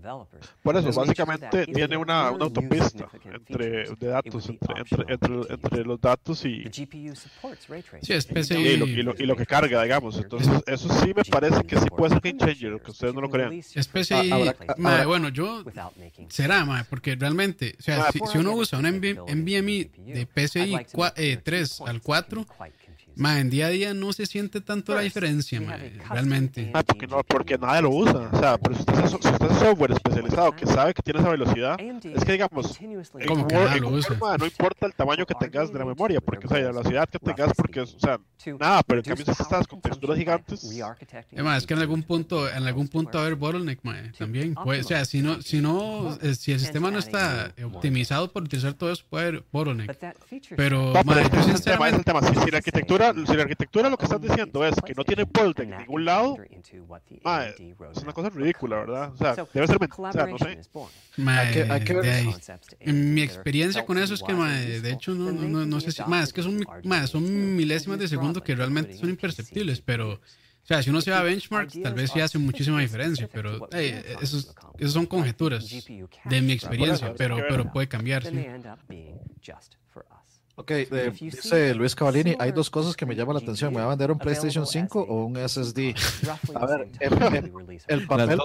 Por eso, Es- básicamente tiene una, una autopista entre de datos, entre, entre, entre, entre los datos y, Sí, es PCI. y, lo, y, lo, y lo que carga, digamos. Entonces, eso sí me parece que sí puede ser game changer, aunque ustedes no lo crean. Es PCI. Ah, habrá- bueno, yo será, mae, porque realmente, o sea, si, si uno usa un NV NVMe de PCI cua- eh, 3 al 4, mae, en día a día no se siente tanto la diferencia, mae, realmente. Ah, porque, no, porque nadie lo usa. O sea, pero si usted, es, si usted es software especializado que sabe que tiene esa velocidad, es que digamos, en ¿Cómo que lo Word, usa? ma, no importa el tamaño que tengas de la memoria, porque, o sea, la velocidad que tengas, porque, o sea, nada, pero en cambio si estás con texturas gigantes, Es más, es que en algún punto, en algún punto va a haber bottleneck, mae, también. Puede- o sea, si no, si no, eh, si el sistema no está optimizado por utilizar todo eso, puede haber bottleneck. Pero, No, pero mae, es yo el tema, es el sinceramente, tema. Si, si la arquitectura, si la arquitectura lo que estás diciendo es que no tiene bottleneck en ningún lado, es una cosa ridícula, ¿verdad? O sea, debe ser mentira, o sea, no sé. mae, Hay que- hay que ver- ahí. Mi experiencia con eso es que, mae, de hecho, no, no, no, no sé si, mae, es que son, mae, son milésimas de segundo que realmente son imperceptibles, pero, o sea, si uno se va a benchmarks, tal vez sí hace muchísima diferencia, pero hey, esos, esos son conjeturas de mi experiencia, pero, pero puede cambiar, sí. Ok, eh, dice Luis Cavallini, hay dos cosas que me llaman la atención. ¿Me va a vender un PlayStation 5 o un SSD? A ver, en- en- el papel,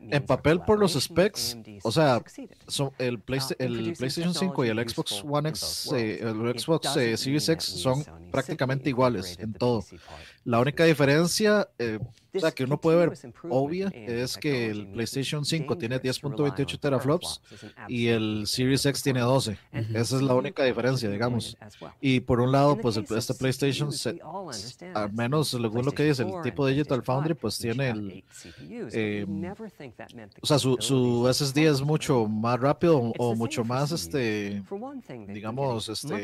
en papel por los specs, o sea, son- el, Playsta- el PlayStation 5 y el Xbox One X, eh, el Xbox eh, Series X son prácticamente iguales en todo. La única diferencia, eh, o sea, que uno puede ver obvia, es que el PlayStation 5 tiene 10.28 teraflops y el Series X tiene 12. Esa es la única diferencia, digamos. Y por un lado, pues el- este PlayStation, se- al menos según lo que dice el tipo Digital Foundry, pues tiene el, eh, o sea, su, su SSD es mucho más rápido o, o mucho más, este, digamos, este,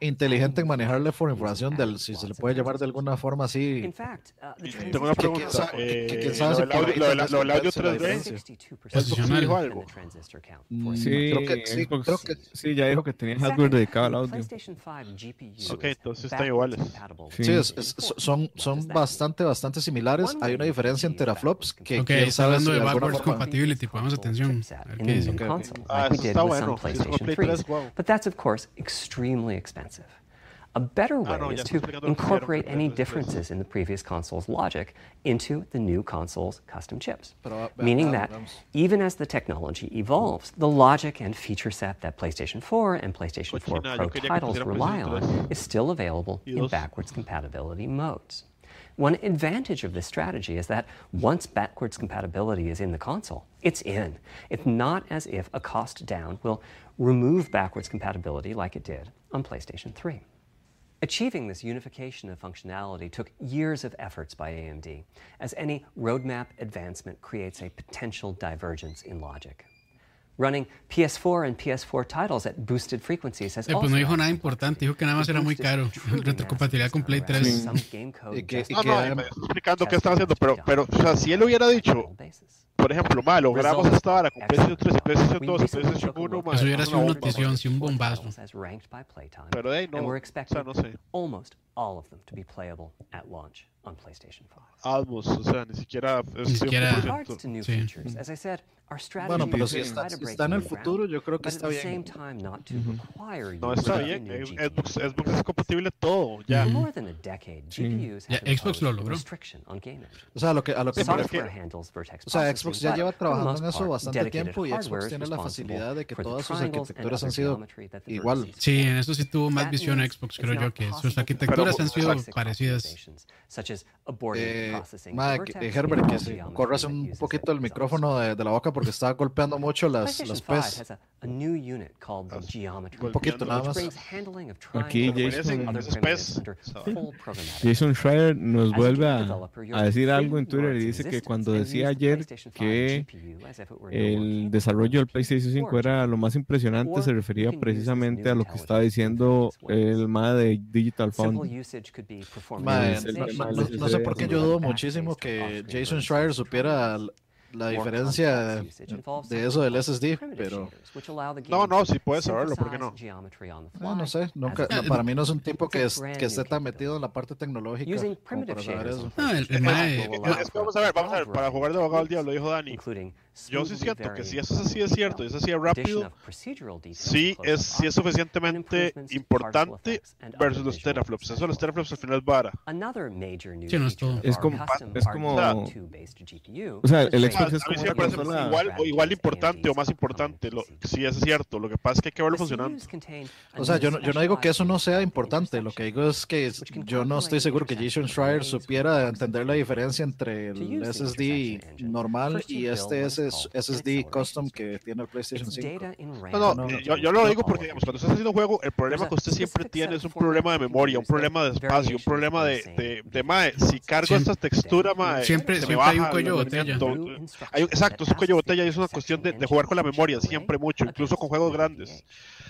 inteligente en manejarle por información del, si se le puede llamar de alguna forma así. Tengo una pregunta. lo si del audio- ahí lo del- tal vez lo del audio compense la 3D. diferencia. Xbox sí dijo algo. Mm, Sí, creo que, sí, creo que sí, ya dijo que tenía hardware dedicado al audio. Ok, entonces están iguales. Sí. Sí, es- es- son, son bastante, bastante similares. Hay una diferencia en teraflops que Ok, quién está sabe hablando si de backwards compatibility. Pongamos atención. Ah, eso está bueno. Si es como Play 3, wow. But that's, of course, extremely expensive. A better way no, ya is to explicando lo que vieron incorporate any differences in the previous console's logic into the new console's custom chips. Ah, Meaning that even as the technology evolves, the logic and feature set that PlayStation 4 and PlayStation 4 Pro yo quería que titles rely on is still available in backwards compatibility modes. One advantage of this strategy is that once backwards compatibility is in the console, it's in. It's not as if a cost down will remove backwards compatibility like it did on PlayStation 3. Achieving this unification of functionality took years of efforts by AMD, as any roadmap advancement creates a potential divergence in logic. Running PS4 and PS4 titles at boosted frequencies has pues also no dijo nada helped importante, dijo que nada más era muy caro. Retrocompatibilidad con Play 3. some game code Y que- y just que- No, no, adem- me está explicando qué están haciendo, pero, pero, o sea, si él hubiera dicho, basis. Por ejemplo, ma, logramos Results esta vara con PlayStation 3 y PlayStation We 2 y recently PlayStation took a 1, look ma, Eso hubiera sido una notición, sí, un bombazo. Pero de ahí no, o sea, no sé. almost all of them to be playable at launch on PlayStation 5. Atmos, o sea, ni siquiera es Ni siquiera- With 100%. regards to new Sí. Bueno, pero si está, si está en el futuro, yo creo que está at the same bien. time not to require you No, está a bien. eh. Xbox, Xbox es compatible todo, ya. For more than a decade, GPUs Ya, have been Xbox lo a logró. O sea, lo que, a lo que pero es O sea, processing, Xbox ya lleva trabajando most en eso bastante dedicated tiempo y hardware Xbox tiene la responsible facilidad de que todas sus triangles and arquitecturas han sido geometry that the igual. Sí, en eso sí tuvo más visión Xbox, creo yo, que sus arquitecturas do han sido basic parecidas. optimizations, such as aborting Eh, vertex que- Herbert, que se corras un poquito el micrófono de, de la boca porque estaba golpeando mucho las, las 5 PES. has a, a new unit called the Geometry, Un poquito nada más. Aquí Jason- Jason Schreier nos vuelve a, a decir algo en Twitter y dice que cuando and decía ayer PlayStation 5 que el desarrollo del PlayStation 5 era lo más impresionante, se refería precisamente a lo que estaba diciendo el MA de Digital Foundry. eh, no, no- sé por qué yo dudo muchísimo que Jason Schreier supiera la diferencia de eso del SSD, pero No, no, sí puede saberlo, ¿por qué no? ah, no fly sé, nunca, no, para mí no es un tipo que, es, que esté tan metido en la parte tecnológica como para saber eso. No, el, el que vamos a ver, vamos a ver, para jugar de abogado al diablo, dijo Dani. Yo sí siento que si eso es así de cierto y es así de rápido, sí es, sí es suficientemente importante versus los teraflops. Eso los teraflops al final es vara. Sí, no es todo. Es como- es como- RDNA2-based GPU o sea, el Xbox es sí como una consola- igual, o igual importante o más importante. Lo, sí, eso es cierto. Lo que pasa es que hay que verlo funcionando. O sea, yo no, yo no digo que eso no sea importante, lo que digo es que es- yo no estoy seguro que Jason Schreier supiera entender la diferencia entre el SSD normal y este SS SSD custom que tiene el PlayStation It's 5. data in RAM No, no, yo, yo lo digo porque, digamos, it. cuando estás haciendo un juego, el problema que usted siempre tiene es un problema de memoria, un problema de espacio, un problema de, de, de mae, si cargo esta textura, mae, Siempre- se me siempre hay un baja cuello botella. Hay exacto, es un cuello de botella y es una cuestión de, de jugar con la memoria siempre mucho, incluso con juegos grandes.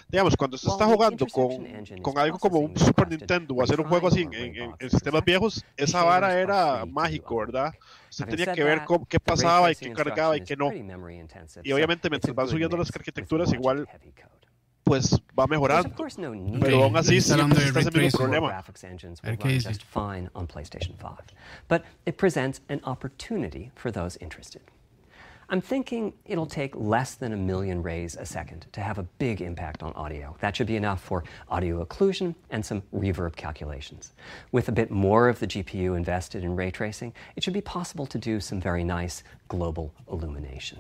Digamos, cuando usted está jugando con, con algo como un Super Nintendo o hacer un juego así en, en- en sistemas viejos, esa vara era mágico, ¿verdad? Usted tenía que ver cómo, qué pasaba y qué cargaba y qué no. Y obviamente mientras van subiendo las arquitecturas, igual heavy code. pues va mejorando. Pero aún así siempre está ese mismo problema. graphics engines A will ver qué run dice. just fine on PlayStation 5, but it presents an opportunity for those interested. I'm thinking it'll take less than a million rays a second to have a big impact on audio. That should be enough for audio occlusion and some reverb calculations. With a bit more of the GPU invested in ray tracing, it should be possible to do some very nice global illumination.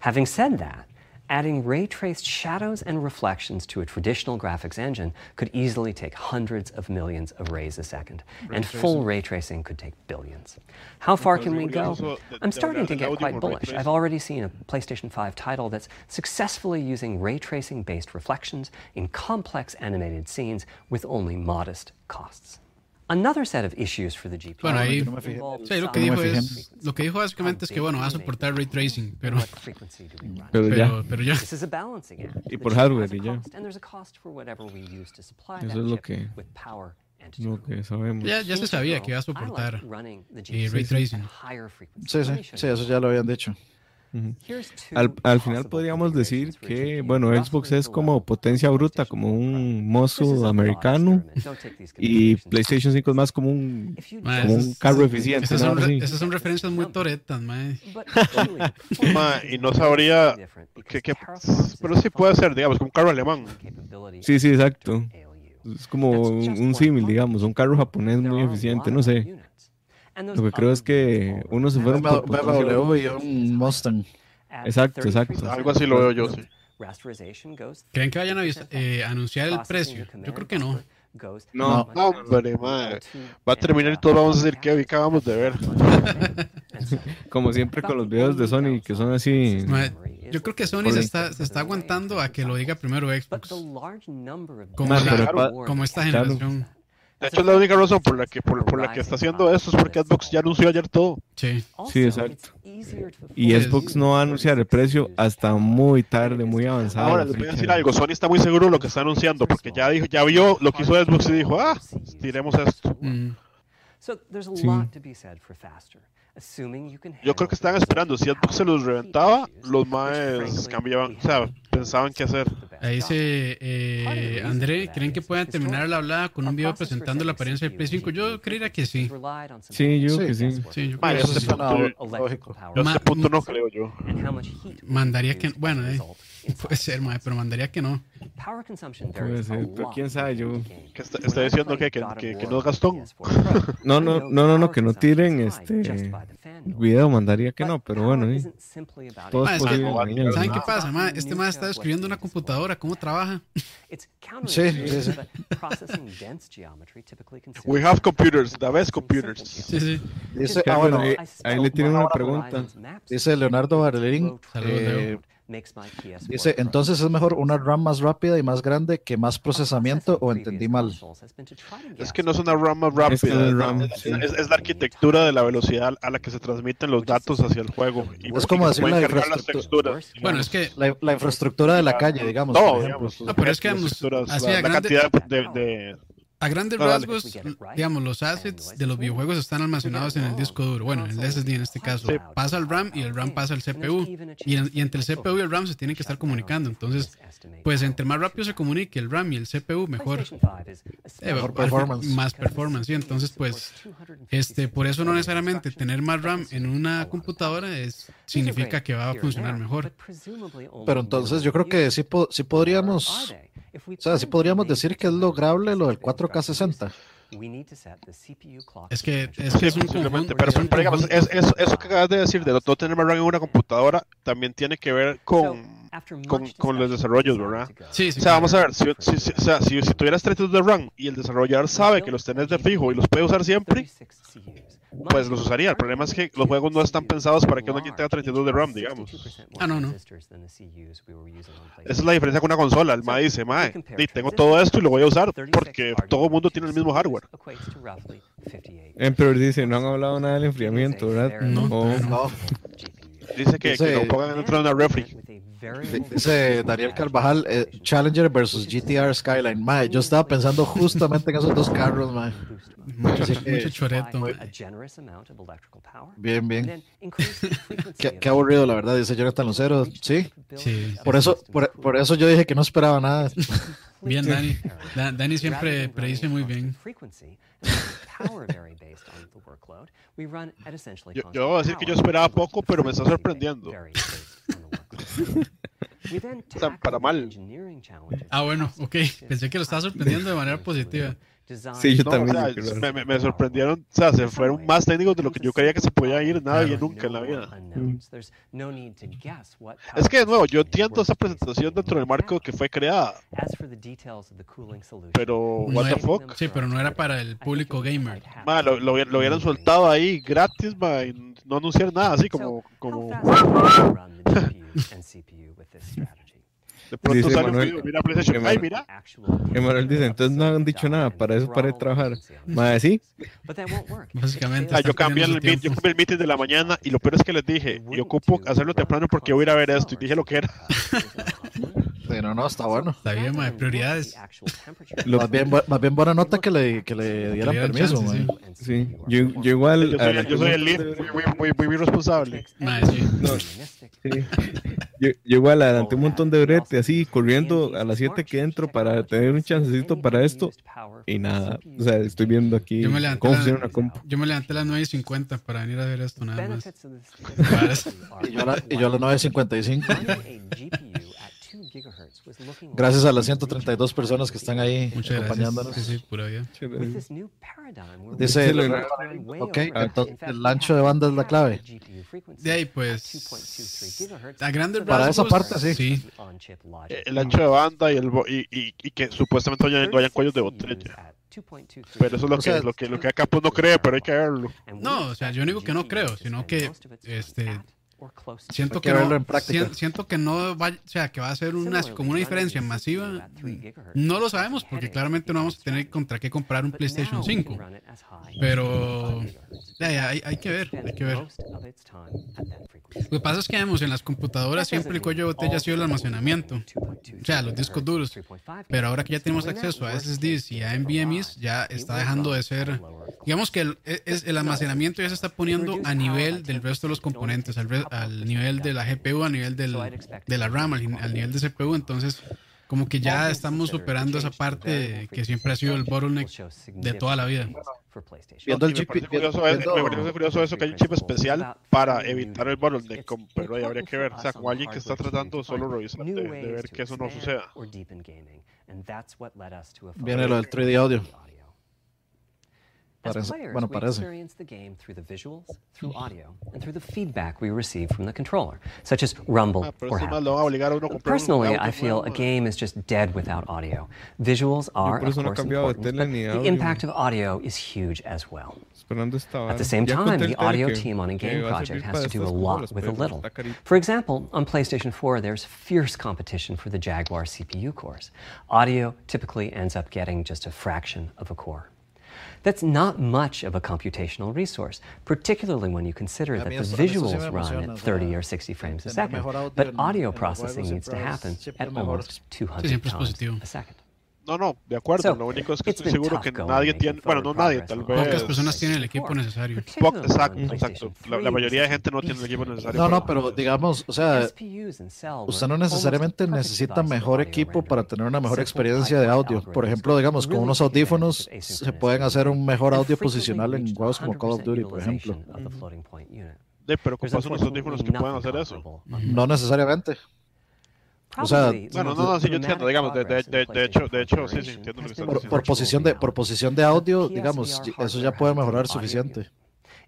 Having said that, adding ray traced shadows and reflections to a traditional graphics engine could easily take hundreds of millions of rays a second, and full ray tracing could take billions. How far can we go? I'm starting to get quite bullish. I've already seen a PlayStation 5 title that's successfully using ray tracing based reflections in complex animated scenes with only modest costs. Another set of issues for the GPU. Bueno, ahí, involves sí, lo que dijo es, lo que dijo básicamente es que bueno, va a soportar ray tracing, pero? Pero ya. pero, pero ya. This is a balancing act. Y por hardware, y ya. cost, And there's a cost for whatever we use to supply Eso es lo que- with power and Lo que sabemos. Ya, ya se sabía que iba a soportar eh, ray tracing. Sí, sí, sí, eso ya lo habían dicho. Al, al final podríamos decir que, bueno, Xbox es como potencia bruta, como un 4. This is mozo americano, y PlayStation 5 es más como un, Ma, como un carro eficiente. Esas ¿no? son, re- esas son referencias muy toretas, mae. Y no sabría que, que- pero sí puede ser, digamos, como un carro alemán. Sí, sí, exacto. Es como un, símil, digamos, un carro japonés muy eficiente, no sé. Those Lo que creo es que unos se fueron por BMW y un Mustang. Exacto, 33% exacto. Algo así lo veo yo, sí. ¿Creen que vayan a eh, anunciar el precio? Yo creo que no. No. No, hombre. Two Va a terminar y todos vamos a decir que acabamos de ver. Como siempre con los videos de Sony que son así. Yo creo que Sony se está, se está aguantando a que lo diga primero Xbox. Como, la- como esta claro. generación. De hecho, es la única razón por la que, por, por la que está haciendo esto es porque Xbox ya anunció ayer todo. Sí. Sí, exacto. Y Xbox no va a anunciar el precio hasta muy tarde, muy avanzado. Ahora les voy a decir algo, Sony está muy seguro de lo que está anunciando porque ya dijo, ya vio lo que hizo Xbox y dijo, ah, tiremos esto. Mm. So there's a Sí. Yo creo que estaban esperando, si Xbox se los reventaba, los maes cambiaban, o sea, pensaban qué hacer. Ahí dice eh, André, ¿creen que puedan terminar la hablada con un video presentando la apariencia del Play 5? Yo creería que sí. Sí, yo Sí. que sí. Sí, yo creo que sí. Yo a este punto no creo yo. Mandaría que, bueno, eh, puede ser, mae, pero mandaría que no. Puede ser, pero quién sabe, yo- ¿Qué está- está diciendo qué? ¿Que- que- que no es Gastón? No, no, no, no, no, que no tiren este video, mandaría que no, pero bueno, eh, todo Ma, es es que- posible. mañana. ¿Saben qué pasa, mae? Este mae está describiendo una computadora, ¿cómo trabaja? Sí, sí, sí. We have computers, the best computers. Sí, sí. Dice, Que, ah, bueno, bueno, eh, ahí le tienen una pregunta. dice Leonardo Barlerín. Saludos, eh, Leo. Dice, entonces es mejor una RAM más rápida y más grande que más procesamiento o entendí mal. Es que no es una RAM más rápida, Es RAM, es- sí. es- es la arquitectura de la velocidad a la que se transmiten los datos hacia el juego. Y Es como decir la las infraestructura. texturas. Bueno, es que La, la infraestructura de la calle, digamos. No, por digamos, No, pero es que, digamos, así la, la cantidad de, de- a grandes rasgos, digamos, los assets de los videojuegos están almacenados en el disco duro. Bueno, en el SSD en este caso. Pasa al RAM y el RAM pasa al CPU. Y, en- y entre el CPU y el RAM se tienen que estar comunicando. Entonces, pues entre más rápido se comunique el RAM y el CPU, mejor. Eh, Mejor performance. Más performance, sí. Entonces, pues, este, por eso no necesariamente tener más RAM en una computadora es, significa que va a funcionar mejor. Pero entonces yo creo que sí, po- sí podríamos, o sea, sí podríamos decir que es lograble lo del 4K 60. Es que es, que es un conjunto. pero, es un pero digamos, conjunto. es- eso, eso que acabas de decir de no no tener más RAM en una computadora también tiene que ver con, con, con los desarrollos, ¿verdad? Sí, sí. O sea, vamos a ver, si, si, si- o sea, si, si tuvieras 32 de RAM y el desarrollador sabe que los tenés de fijo y los puede usar siempre, pues los usaría. El problema es que los juegos no están pensados para que alguien tenga 32 de RAM, digamos. Ah, no, no. Esa es la diferencia con una consola. El MA dice, mae, tengo todo esto y lo voy a usar porque todo el mundo tiene el mismo hardware. Emperor dice, no han hablado nada del enfriamiento, ¿verdad? No, O- no. No, Dice que, que lo pongan dentro de una refri. Di- dice Daniel Carvajal, eh, Challenger versus GTR Skyline. Mae, yo estaba pensando justamente en esos dos carros, mae. Mucho, mucho choreto. Bien, bien. Qué, qué aburrido, la verdad, dice Jonathan Lucero. Sí, Sí. por eso, por, por eso yo dije que no esperaba nada. Bien, Dani. Da- Dani siempre predice muy bien. Yo, yo voy a decir que yo esperaba poco, pero me está sorprendiendo. then sea, para the mal. engineering challenges Ah, bueno, ok. Pensé que lo estaba sorprendiendo de manera positiva. Sí, yo No, también. o sea, me, me- me sorprendieron, o sea, se fueron más técnicos de lo que yo creía que se podía ir nadie nunca en la vida. unknowns. There's no need to guess what Es que de nuevo, yo entiendo esa presentación dentro del marco que fue creada, the the pero No what the es- fuck. Sí, pero no era para el público gamer. Ma, lo, lo, lo hubieran soltado ahí gratis, ma, y no anunciar nada, así como, como de pronto Dice sale un Manuel- video, mira PlayStation, ay, mira, Emanuel dice, entonces no han dicho nada, para eso paré de trabajar. Madre, sí. Básicamente. Ah, yo cambié el, meet- yo cambié el meeting de la mañana y lo peor es que les dije, y ocupo hacerlo temprano porque voy a ir a ver esto, y dije lo que era. Sí, no, no, está bueno. Está bien, mae, prioridades. Lo- Más bien, más bien buena nota que le, que le dieran permiso. Sí, yo, yo igual. Yo soy, adelanté yo soy un el de- muy, muy, muy, muy responsable. Mae, sí. Sí. Yo, yo igual adelanté un montón de brete así, corriendo a las 7 que entro para tener un chancecito para esto. Y nada, o sea, estoy viendo aquí Yo me levanté cómo la- funciona una compu. Yo me levanté a las 9.50 para venir a ver esto nada más. Y yo a, la- y yo a las 9.55. Gracias a las 132 personas que están ahí Muchas acompañándonos. gracias. Sí, sí, pura vida. Dice, ok, entonces el ancho de banda es la clave. De ahí, pues, a grandes Para esa parte, sí. sí. El ancho de banda y, el, y, y, y que supuestamente no hayan, cuellos de botella. Pero eso es lo, O sea- que, lo, que, lo que acá pues no cree, pero hay que verlo. No, o sea, yo no digo que no creo, sino que, este, siento que, no, en siento que no va, o sea, que va a ser una como una diferencia masiva. No lo sabemos porque claramente no vamos a tener contra qué comprar un PlayStation 5. Pero ya, ya, hay, hay que ver, hay que ver. Lo que pasa es que vemos en las computadoras siempre el cuello de botella ha sido el almacenamiento, o sea, los discos duros. Pero ahora que ya tenemos acceso a SSDs y a NVMe's, ya está dejando de ser, digamos que el, es, el almacenamiento ya se está poniendo a nivel del resto de los componentes, al, re- al nivel de la GPU, a nivel del, de la RAM, al, al nivel de CPU. Entonces, como que ya estamos superando esa parte que siempre ha sido el bottleneck de toda la vida. Viendo el Y me GP parece curioso, viendo- me parece curioso eso que hay un chip especial para evitar el bottleneck, pero ahí habría que ver, o sea, como alguien que está tratando solo revisar, de, de ver que eso no suceda. Viene lo del 3D audio. As Parece- players, bueno, we parece. experience the game through the visuals, through audio, and through the feedback we receive from the controller, such as rumble Ah, or eso más lo va a haptics. obligar a uno a comprar un Personally, I feel a game is just dead without audio. Visuals are, of eso no course, important, tele but the impact of audio is huge as well. Esperando esta vara. At the same time, the audio team on a game project has to do a lot with a little. For example, on PlayStation 4, there's fierce competition for the Jaguar CPU cores. Audio typically ends up getting just a fraction of a core. That's not much of a computational resource, particularly when you consider A that mí the eso- a mí eso sí visuals me run emociona, o at sea, 30 or 60 frames a tener second, mejor audio but en- en audio los processing juegos needs to siempre es- happen siempre at es mejor. almost 200 siempre es times positivo. a second. No, no, de acuerdo, So, lo único es que estoy seguro que nadie tiene, bueno, no nadie, tal vez... Pocas personas tienen el equipo 4, necesario. Exacto, exacto. La, la 3, mayoría de gente no tiene el equipo necesario. No, no, pero digamos, o sea, usted no necesariamente necesita mejor equipo para tener una mejor experiencia de audio. Por ejemplo, digamos, con unos audífonos se pueden hacer un mejor audio posicional en juegos como Call of 100% Duty, por ejemplo. De, pero ocupas unos audífonos que puedan nothing hacer eso. No necesariamente. O sea, Bueno, no, no, sí, yo entiendo, digamos, de, de, de, de hecho, de hecho, sí, sí, 4 entiendo lo que Por, por posición de, por posición de audio, digamos, eso ya puede mejorar audio. suficiente.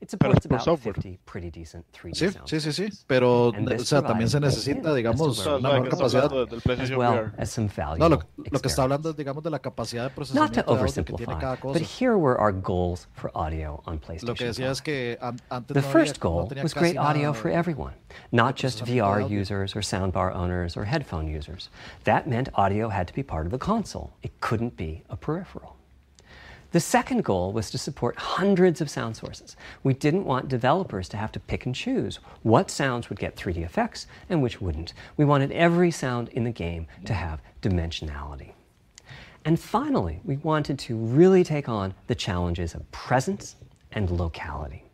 It Pero supports es about software. 50 pretty decent 3D Sí, sound sí, sí, sí. effects. Pero, And o this sea, también se necesita, as to digamos, where O una sea, mejor capacidad. as well VR. as some valuable No, lo, lo que está experiments. hablando es, digamos, de la capacidad de Not procesamiento to de audio que tiene cada oversimplify, cosa. but here were our goals for audio on Lo PlayStation que decía 5. es que an- antes The no first no goal tenía was great audio nada for everyone, not just VR audio. users or soundbar owners or headphone users. That meant audio had to be part of the console. It couldn't be a peripheral. The second goal was to support hundreds of sound sources. We didn't want developers to have to pick and choose what sounds would get 3D effects and which wouldn't. We wanted every sound in the game to have dimensionality. And finally, we wanted to really take on the challenges of presence and locality.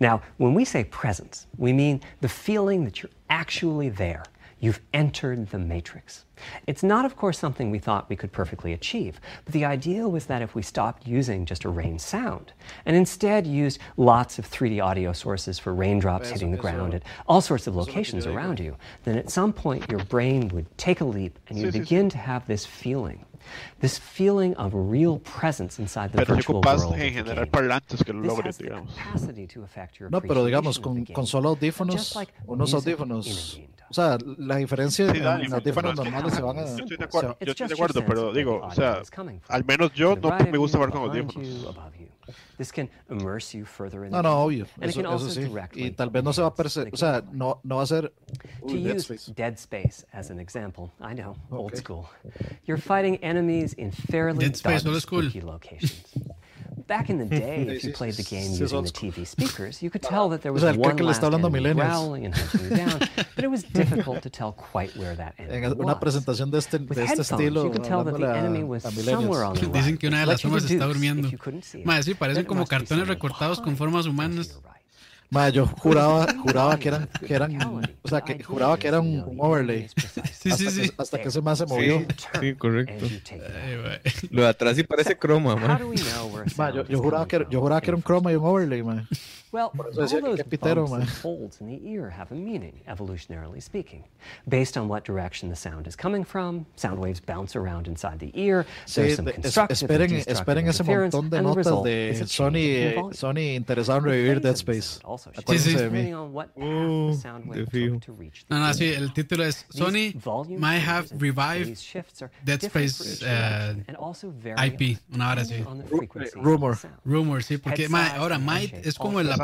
Now, when we say presence, we mean the feeling that you're actually there. You've entered the matrix. It's not, of course, something we thought we could perfectly achieve, but the idea was that if we stopped using just a rain sound and instead used lots of 3D audio sources for raindrops hitting the ground at all sorts of locations around you, then at some point your brain would take a leap and you'd begin to have this feeling. This feeling of real presence inside the pero virtual world en generar parlantes que lo logren, digamos. No, pero digamos, con, con solo audífonos, like unos audífonos. O sea, la diferencia sí, en los audífonos normales se van a. Yo estoy de acuerdo, yo estoy de acuerdo pero digo, o sea, al menos yo no me gusta hablar con audífonos. This can immerse you further in no, no, obvio. And eso, it can also sí. Directly y tal vez no se va a percibir, o sea, no, no va a ser... To Ooh, use dead space. dead space as an example, I know, okay. old school. You're fighting enemies in fairly Dead Space, no es cool. locations. Back in the day, if you played the game using the TV speakers, you could tell that there was one growling and hunting down, but it was difficult to tell quite where that enemy. Una presentación de este, estilo, you tell that the enemy was. Dicen que una de las sombras está durmiendo. Sí, parecen como cartones recortados con formas humanas. Ma, yo juraba, juraba que eran, que eran, o sea, que juraba que era un, un overlay. Sí, hasta sí, sí. Que, hasta que ese más se movió. Sí, correcto. Ay, Lo de atrás sí parece croma, man. Ma, yo, yo, juraba que, yo juraba que era un croma y un overlay, man. Well, all those bumps and folds in the ear have a meaning, evolutionarily speaking. Based on what direction the sound is coming from, sound waves bounce around inside the ear, sí, some constructive esperen, and esperen ese montón de notas de Sony, Sony interesado en revivir Dead Space. Acuérdense de mí. Uh, no, no, sí, el título es Sony might have revived Dead Space uh, IP, una hora así. Rumor. Rumor, sí, porque ahora might es como la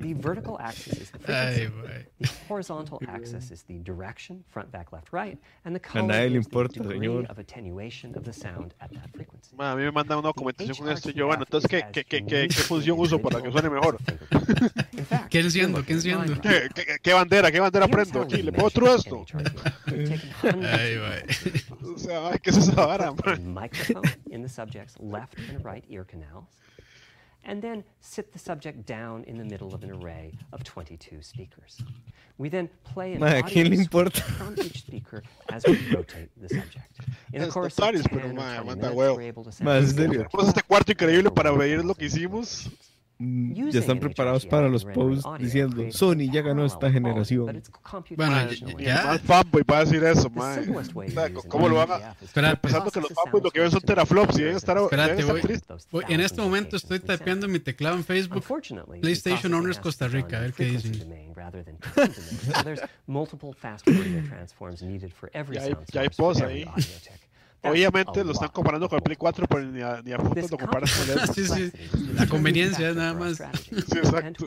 The vertical axis is the frequency. the horizontal axis is the direction, front, back, left, right, and the color is the degree of attenuation of the sound at that frequency. Ma, a mí me manda una documentación con esto y yo, bueno, entonces, ¿qué, qué, qué, qué, qué función uso para que suene mejor? ¿Qué enciendo? ¿Qué enciendo? ¿Qué, qué, qué bandera? ¿Qué bandera prendo aquí? ¿Le puedo otro esto? Ay, güey. O sea, ¿qué es esa vara, Microphone in the subject's left and right ear canals and then sit the subject down in the middle of an array of 22 speakers. We then play an Ma, audio from each speaker as we rotate the subject. In the course of 10 or 20 minutes, we're able to send... Ma, ¿en serio? Pues este cuarto increíble para ver lo que hicimos. Mm, ya están preparados para los posts diciendo Sony ya ganó esta generación. Bueno, ya. fanboy va a decir eso, man. ¿Cómo lo van a.? Espérate, pensando que los fanboys lo que ven son teraflops y deben estar, Espérate, voy, voy, en este momento estoy tapeando mi teclado en Facebook. PlayStation Owners Costa Rica, a ver qué dicen. ya hay, hay post ahí. Obviamente lo están comparando con el Play 4, pero ni a, ni a punto lo comparan con el sí, sí. La conveniencia nada más. sí, exacto.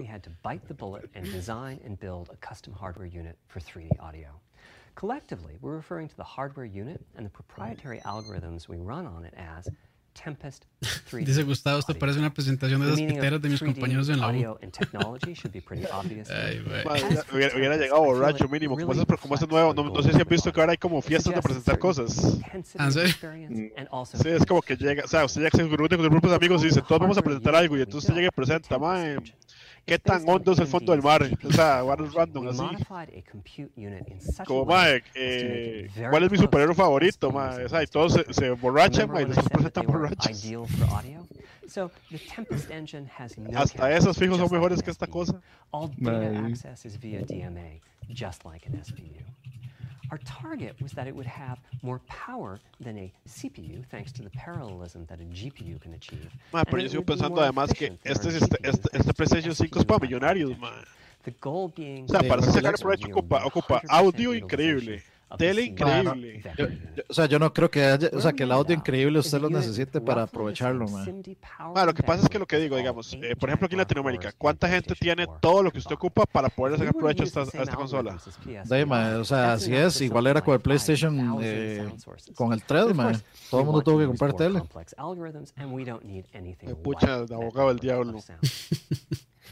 Collectively, we're referring to the hardware unit and the proprietary algorithms we run on it as Tempest 3D Dice Gustavo, esto parece una presentación de las piteras de mis compañeros en la U. Ay, hubiera, hubiera, llegado borracho mínimo. Como, es, como este es nuevo, no, no, sé si han visto que ahora hay como fiestas de presentar cosas. ¿Ah, sí? Mm. sí, es como que llega, o sea, usted ya se con un grupo de amigos y dice, todos vamos a presentar algo y entonces usted llega y presenta, mae. ¿Qué tan hondo es el fondo del mar? O sea, Warner Random, así. Como, mae, eh, ¿cuál es mi superhéroe favorito, mae? O sea, y todos se, se borrachan, mae, y después presentan borrachos. Hasta esos fijos son mejores que esta cosa. All via DMA, SVU. Our target was that it would have more power than a CPU, thanks to the parallelism that a GPU can achieve. Ma, pero yo sigo pensando además que este, este, PlayStation este, este 5 es para millonarios, ma. O sea, para sacar provecho ocupa, ocupa audio increíble tele increíble. Yo, yo, o sea, yo no creo que haya, o sea, que el audio increíble usted lo necesite para aprovecharlo, man. Bueno, ah, lo que pasa es que lo que digo, digamos, eh, por ejemplo aquí en Latinoamérica, ¿cuánta gente tiene todo lo que usted ocupa para poder sacar provecho a esta, a esta consola? Sí, man, o sea, así es, igual era con el PlayStation, eh, con el 3, man. Todo el mundo tuvo que comprar tele. Eh, pucha, abogado del diablo.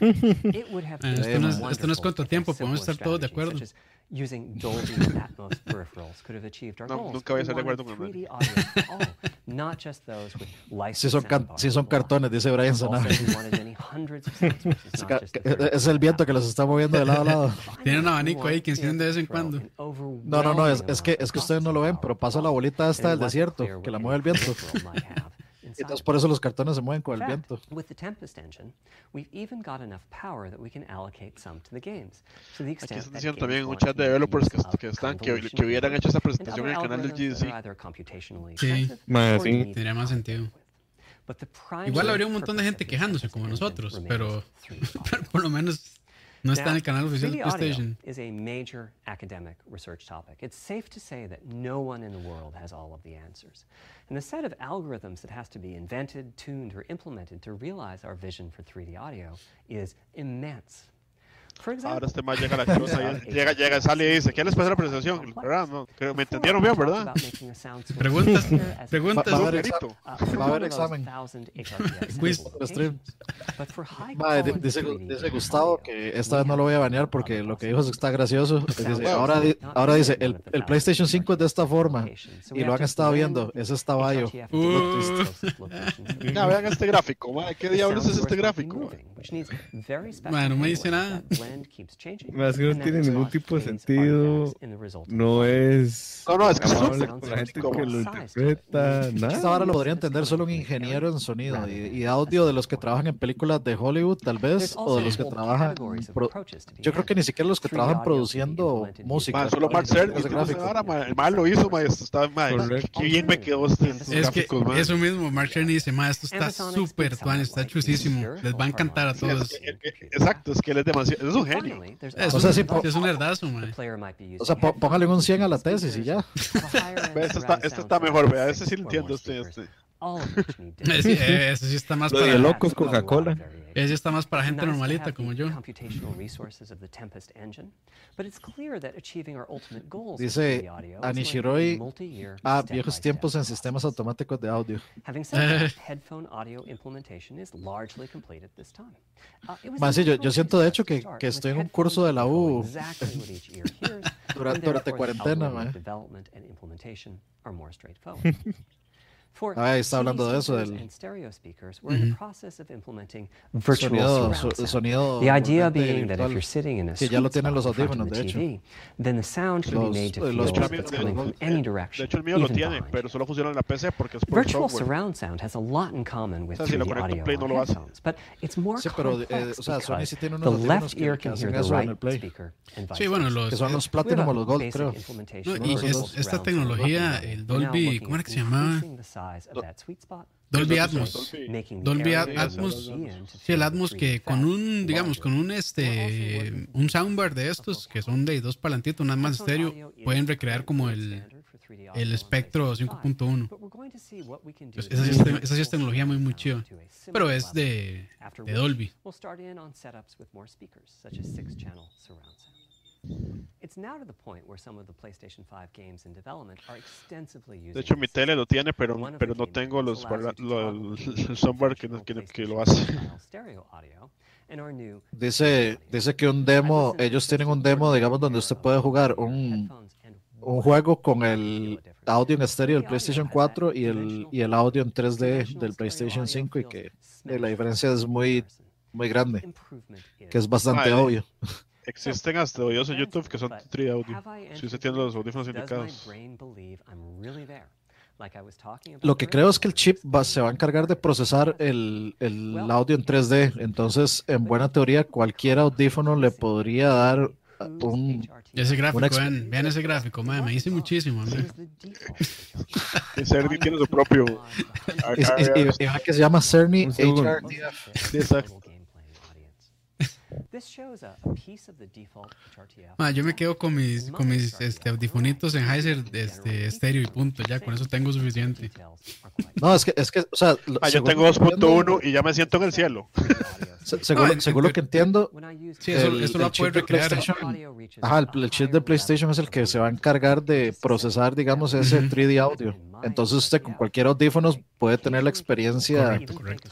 Ah, esto, no es, esto no es cuánto tiempo, podemos estar todos de acuerdo. Using Dolby Atmos peripherals could have achieved our No, goals. nunca voy a estar de acuerdo con 3D audio for all, not just those with Sí licensed son, sí son cartones, dice Brian Sanabria. Es not ca- just the que- 30. es el viento que los está moviendo de lado a lado. Tiene un abanico ahí que enciende de vez en cuando. an No, no, no, es, es que, es que ustedes no lo ven, pero pasa la bolita esta del desierto, que la mueve el viento. Entonces por eso los cartones se mueven con el viento. with the Tempest engine, we've even got enough power that we can allocate some to the games. To the Aquí extent están that diciendo también en un chat de developers que, que están que, que hubieran hecho esta and presentación en el canal del GDC. Sí. or sí. Tendría más sentido. Igual habría un montón de gente quejándose como nosotros, pero, 3D audio. pero por lo menos no está en el canal oficial de 3D audio PlayStation. is a major academic research topic. It's safe to say that no one in the world has all of the answers. And the set of algorithms that has to be invented, tuned, or implemented to realize our vision for 3D audio is immense. Ahora este más llega a la cosa, y llega, llega, sale y dice, ¿qué les parece la presentación? ¿Verdad? No, creo- me entendieron bien, ¿verdad? Preguntas, Va, preguntas. va a haber, va a haber examen. Quiz. Stream. Dice, dice Gustavo que esta vez no lo voy a banear porque lo que dijo está gracioso. Dice, ahora, ahora dice, el, el PlayStation 5 es de esta forma y lo han estado viendo. Ese está Bayo. Uh. Vean este gráfico, madre, ¿qué diablos es este gráfico? Ma, no me dice nada. Ma, es que no tiene ningún tipo de sentido. No es. No, no, es que es amable un- con la gente como- que lo interpreta. Esta Nada. ahora lo podría entender solo un ingeniero en sonido y, y audio de los que trabajan en películas de Hollywood, tal vez, o de los que trabajan. pro- yo creo que ni siquiera los que trabajan produciendo música. Ma, solo Mark el mal lo hizo, ma, esto está, qué bien me quedó este, Es que eso mismo, Mark Cerny dice, ma, esto está súper está chusísimo. Les va a encantar a todos. que- eh, eh, Exacto, es que él es demasiado, es un genio. Es O sea, po- es un herdazo, ma. O sea, po- póngale un 100 a la tesis y ya. Ve, Este está, está mejor, vea, este sí lo entiendo, este. Sí, Ese sí está más Lo de para, locos Coca-Cola. Ese está más para gente normalita como yo. Dice Anishiroi, ah, viejos tiempos en sistemas automáticos de audio. Having said that, headphone audio implementation is largely complete at this time. Uh, yo- siento, de hecho, que- que estoy en un curso de la U. durante the cuarentena, man. Ah, ahí está hablando de eso, del- and stereo speakers, we're in the process of implementing virtual Sonido, surround so- sound. sonido The idea envolvente being that if virtual, you're sitting in a que ya lo tienen los audífonos, the de hecho. TV, then the sound can Los- be made to eh, feel los as if chami- it's de- coming from any De direction, hecho, el mío lo even tiene, behind. pero solo funciona en la PC porque es por Virtual software. surround sound has a lot in common with O sea, si lo 3D conecto audio Play no lo hace. but it's more Sí, pero, eh, complex o sea, Sony sí tiene the unos left audífonos que- ear can hacen hear the right speaker and Sí, vice bueno, versa. los, Que son los Platinum o Gold, creo. No, y es- esta tecnología, el Dolby, ¿cómo era que se llamaba? Increasing the size of that sweet spot, Dolby Atmos. Dolby Atmos. Sí, el Atmos que 3D con un, digamos, con un este, un soundbar de estos que son de dos palantitos, nada más estéreo, pueden recrear como el, standard for 3D audio el espectro PlayStation 5, 5.1. but we're going to see what we can do Pues esa sí esa sí es tecnología muy, muy sound chiva. to a similar Pero es de, de Dolby. De hecho, mi tele lo tiene, pero, pero the no games tengo los, el software que, que, que lo PlayStation hace. Dice, dice que un demo, ellos tienen un demo, digamos, donde usted puede jugar un, un juego con el audio en estéreo del PlayStation 4 y el, y el audio en 3D del PlayStation 5 y que eh, la diferencia es muy, muy grande, que es bastante Vale. obvio. Existen hasta videos en YouTube que son 3D audio. Si usted tiene los audífonos indicados. Lo que creo es que el chip va- se va a encargar de procesar el, el audio en 3D, entonces en buena teoría cualquier audífono le podría dar un... Ese gráfico, vean, vean ese gráfico, madre, me dice muchísimo. Cerny tiene su propio. Y, y- y- que se llama Cerny. HRDF. Sí, exacto. Ma, yo me quedo con mis, con mis este, audifonitos en Heiser este, estéreo y punto, ya con eso tengo suficiente. No, es que, es que, o sea, lo- Ah, yo tengo estoy viendo- 2.1 y ya me siento en el cielo. Se- según, No, según lo que entiendo, Sí, eso, el- eso lo el chip de. PlayStation- ajá, el, el chip de PlayStation es el que se va a encargar de procesar, digamos, ese Ujú. 3D audio. Entonces usted con cualquier audífonos puede tener la experiencia Correcto, correcto.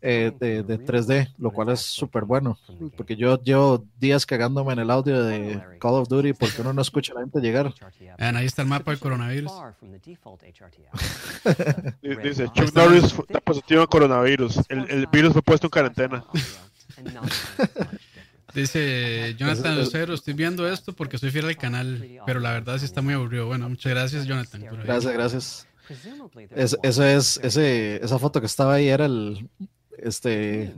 eh, de, de 3D, lo cual es súper bueno. Porque yo llevo días cagándome en el audio de Call of Duty porque uno no escucha a la gente llegar. Vean, ahí está el mapa del coronavirus. Di- Dice, Chuck Norris fue- está positivo en coronavirus. El, el virus fue puesto en cuarentena. Dice Jonathan Lucero, estoy viendo esto porque soy fiel al canal, pero la verdad sí está muy aburrido. Bueno, muchas gracias Jonathan. por. Gracias, gracias. Es, eso es, ese, esa foto que estaba ahí era el, este,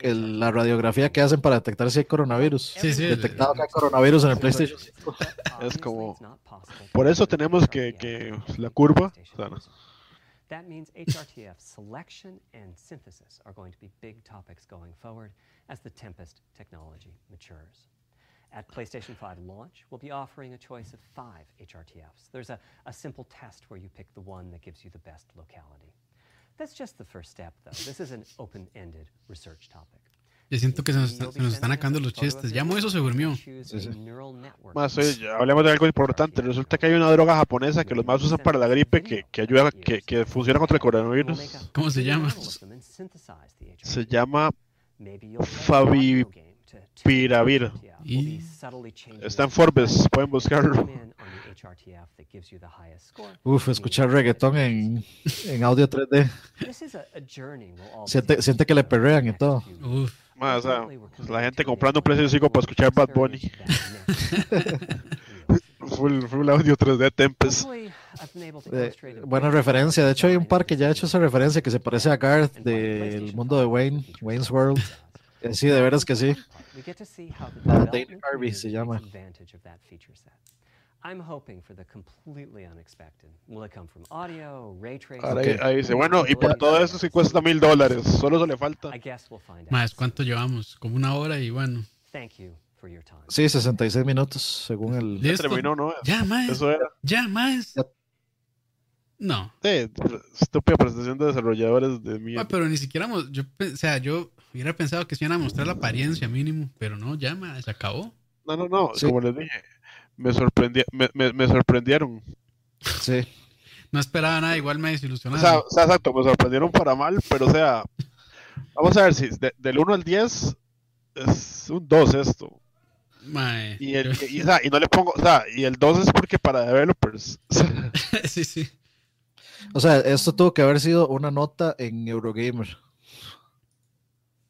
el- la radiografía que hacen para detectar si hay coronavirus. Sí, sí, Detectado que hay coronavirus en el PlayStation. Es como- Por eso tenemos que, que la curva. o sea, no. That means HRTF selection and synthesis are going to be big topics going forward as the Tempest technology matures. At PlayStation 5 launch, we'll be offering a choice of five HRTFs. There's a, a simple test where you pick the one that gives you the best locality. That's just the first step, though. This is an open ended research topic. Yo siento que se nos, está- se nos están acabando los chistes. Ya eso se durmió. Más, oye, ya hablemos de algo importante. Resulta que hay una droga japonesa que los más usan para la gripe que, que ayuda, que, que funciona contra el coronavirus. ¿Cómo se llama? Se llama Favipiravir. Y- Está en Forbes, pueden buscarlo. Uf, escuchar reggaetón en, en audio 3D. Siente, siente que le perrean y todo. Uf. Más, o sea, pues, la gente comprando un 5 para escuchar Bad Bunny. full, full audio 3D Tempest. Eh, buena referencia. De hecho, hay un par que ya ha hecho esa referencia que se parece a Garth del mundo de Wayne, Wayne's World. Eh, sí, de veras que sí. Ah, Dana Carvey se llama. I'm hoping for the completely unexpected. Will it come from audio, ray tracing? Ahora ahí, ahí dice, bueno, y por todo eso sí cuesta mil dólares. Solo eso le falta. I guess we'll find out. Más, ¿cuánto llevamos? Como una hora y bueno. Thank you for your time. Sí, 66 minutos según el... Ya Listo. terminó, ¿no? Ya, más. Eso era. Ya, más. Ya. No. Sí, estúpida presentación de desarrolladores de Ah, mierda. pero ni siquiera, yo, o sea, yo hubiera pensado que se iban a mostrar la apariencia mínimo, pero no, ya, ma, se acabó. No, no, no. Sí. Como les dije, me, sorprendi me, me, me sorprendieron. Sí. No esperaba nada, igual me O desilusionaron. sea, o sea, exacto, me sorprendieron para mal, pero o sea, vamos a ver si de- del 1 al 10 es un 2 esto. Mae, Y, el, yo- y, o sea, y no le pongo, o sea, y el 2 es porque para developers. sí, sí. O sea, esto tuvo que haber sido una nota en Eurogamer.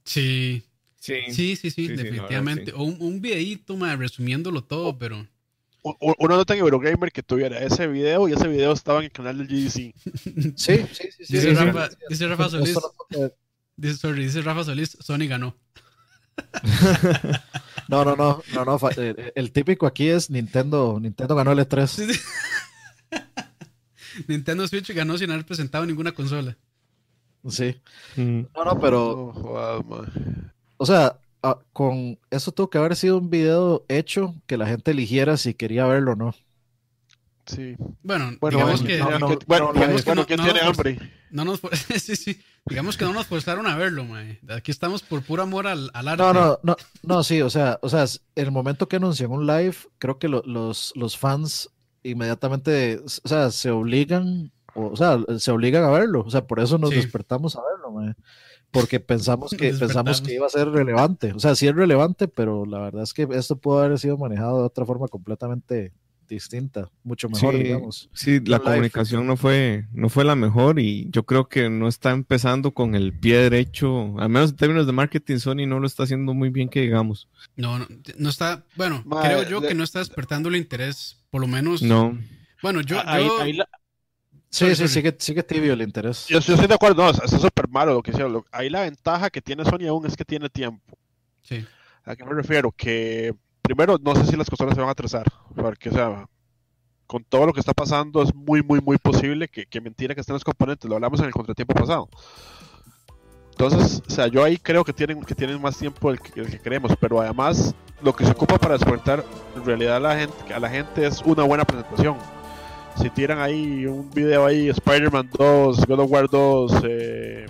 Sí, Sí. sí, sí, definitivamente. sí. O un, un videíto, ma, resumiéndolo todo, pero Una nota en Eurogamer que tuviera ese video y ese video estaba en el canal del GDC. Sí, sí, sí. sí, dice, sí. Rafa, dice Rafa Solís, dice, sorry, dice Rafa Solís, Sony ganó. No, no, no, no, no. eh, El típico aquí es Nintendo. Nintendo ganó el E E3. Sí, sí. Nintendo Switch ganó sin haber presentado ninguna consola. Sí. Mm. No, no, pero, man. o sea, ah, con eso tuvo que haber sido un video hecho que la gente eligiera si quería verlo o no. Sí. Bueno, Bueno, digamos bueno, que no, no, ¿quién- bueno, no, digamos que bueno, no- ¿quién no tiene nos- hambre? no nos sí, sí. Digamos que no nos forzaron a verlo, mae. Aquí estamos por puro amor al, al arte. No, no, no, no, sí, o sea, o sea, el momento que anuncian un live, creo que lo- los, los fans inmediatamente, o sea, se obligan, o, o sea, se obligan a verlo, o sea, por eso nos Sí. despertamos a verlo, porque pensamos que pensamos que iba a ser relevante, o sea, sí es relevante, pero la verdad es que esto pudo haber sido manejado de otra forma completamente distinta, mucho mejor, Sí, digamos. sí, la comunicación no fue, no fue la mejor y yo creo que no está empezando con el pie derecho, al menos en términos de marketing, Sony no lo está haciendo muy bien que digamos. No, no, no está. Bueno, creo yo le- que no está despertando el interés. Por lo menos. No, Bueno, yo. Ahí- yo- ahí la- Sí, Sorry, sí, sorry. sigue, sigue tibio el interés. yo, yo estoy de acuerdo, no, está súper malo lo que hicieron. Lo- Ahí la ventaja que tiene Sony aún es que tiene tiempo. Sí. ¿A qué me refiero? Que primero, no sé si las consolas se van a atrasar, porque, o sea, con todo lo que está pasando, es muy, muy, muy posible que, que mentira que estén los componentes. Lo hablamos en el contratiempo pasado. Entonces, o sea, yo ahí creo que tienen, que tienen más tiempo del que, del que creemos, pero además, lo que se ocupa para despertar en realidad a la gente, a la gente es una buena presentación. Si tiran ahí un video ahí, Spider-Man 2, God of War 2, eh,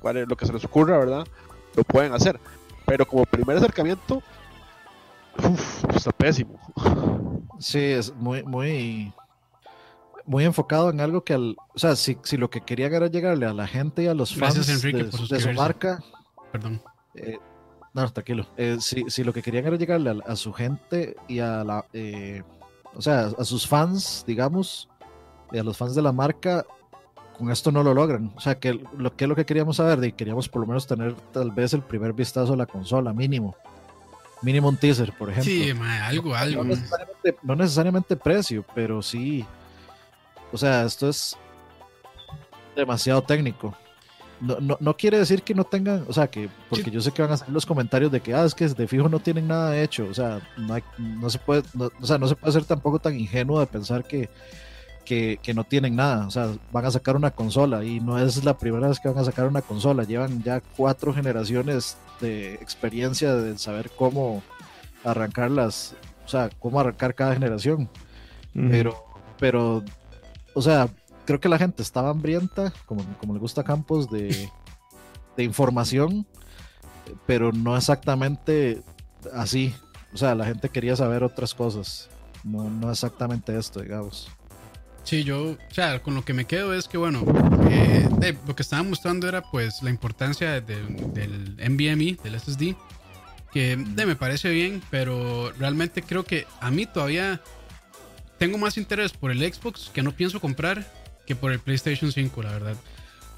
cuál es lo que se les ocurra, ¿verdad? lo pueden hacer. Pero como primer acercamiento, uf, está pésimo. Sí, es muy, muy, muy enfocado en algo que, al, o sea, si, si lo que querían era llegarle a la gente y a los Gracias, fans Enrique, de, por de su marca, Perdón. eh, no, tranquilo. Eh, si, si lo que querían era llegarle a, a su gente y a la, eh, o sea, a sus fans, digamos, y a los fans de la marca, con esto no lo logran. O sea, que lo que es lo que queríamos saber, de queríamos por lo menos tener tal vez el primer vistazo a la consola, mínimo. Mínimo un teaser, por ejemplo. Sí, algo, algo. No necesariamente, no necesariamente precio, pero sí. O sea, esto es demasiado técnico. No, no, no quiere decir que no tengan, o sea, que porque Sí. yo sé que van a salir los comentarios de que, ah, es que de fijo no tienen nada hecho, o sea, no, hay- no se puede, no- o sea, no se puede ser tampoco tan ingenuo de pensar que, que, que no tienen nada, o sea, van a sacar una consola y no es la primera vez que van a sacar una consola, llevan ya cuatro generaciones de experiencia de saber cómo arrancarlas, o sea, cómo arrancar cada generación. Pero, pero, o sea, creo que la gente estaba hambrienta, como, como le gusta a Campos, de, de información, pero no exactamente así. O sea, la gente quería saber otras cosas, no, no exactamente esto, digamos. Sí, yo, o sea, con lo que me quedo es que, bueno, eh, de- lo que estaban mostrando era pues la importancia de- del NVMe, del SSD, que de, me parece bien, pero realmente creo que a mí todavía tengo más interés por el Xbox que no pienso comprar que por el PlayStation 5, la verdad.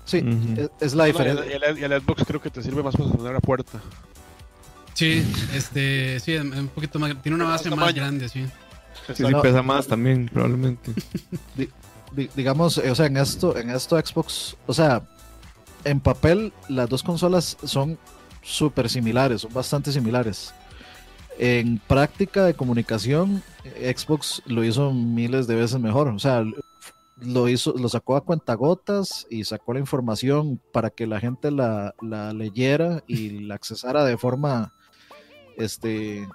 Sí, es, es la Y diferencia. el, y el Xbox creo que te sirve más para sonar la puerta. Sí, este, sí, es un poquito más, tiene una base más grande, sí. Sí, sí, pesa más también, probablemente. Di- digamos, eh, o sea, en esto, en esto Xbox, o sea, en papel las dos consolas son súper similares, son bastante similares. En práctica de comunicación, Xbox lo hizo miles de veces mejor. O sea, lo hizo, lo sacó a cuentagotas y sacó la información para que la gente la, la leyera y la accesara de forma, este,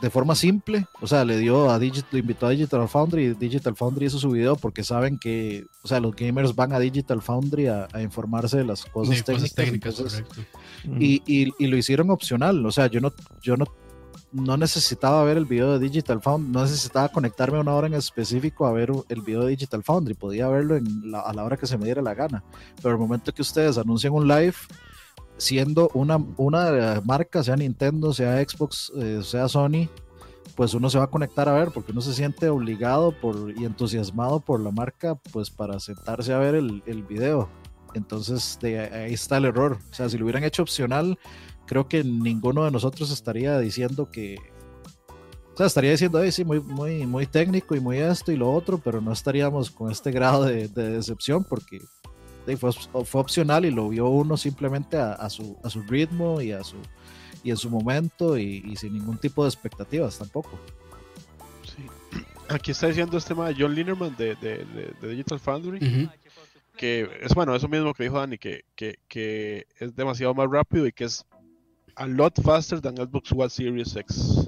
de forma simple. O sea, le dio a Digital, invitó a Digital Foundry y Digital Foundry hizo su video porque saben que, o sea, los gamers van a Digital Foundry a, a informarse de las cosas De técnicas. cosas técnicas, entonces- correcto. y, y- y lo hicieron opcional. O sea, yo no, yo no, no necesitaba ver el video de Digital Foundry, no necesitaba conectarme a una hora en específico a ver el video de Digital Foundry, podía verlo a la hora que se me diera la gana. Pero el momento que ustedes anuncian un live, siendo una, una marca, sea Nintendo, sea Xbox, eh, sea Sony, pues uno se va a conectar a ver porque uno se siente obligado y entusiasmado por la marca, pues para sentarse a ver el, el video. Entonces, de ahí está el error. O sea, si lo hubieran hecho opcional, creo que ninguno de nosotros estaría diciendo que. O sea, estaría diciendo, "Ay, sí, muy, muy, muy técnico y muy esto y lo otro, pero no estaríamos con este grado de, de decepción porque fue, fue opcional y lo vio uno simplemente a, a su, a su ritmo y a su y en su momento y, y sin ningún tipo de expectativas tampoco. Sí. Aquí está diciendo este tema de John Linerman de, de, de- de Digital Foundry, que es bueno, eso mismo que dijo Dani, que, que, que es demasiado más rápido y que es a lot faster than Xbox One Series X.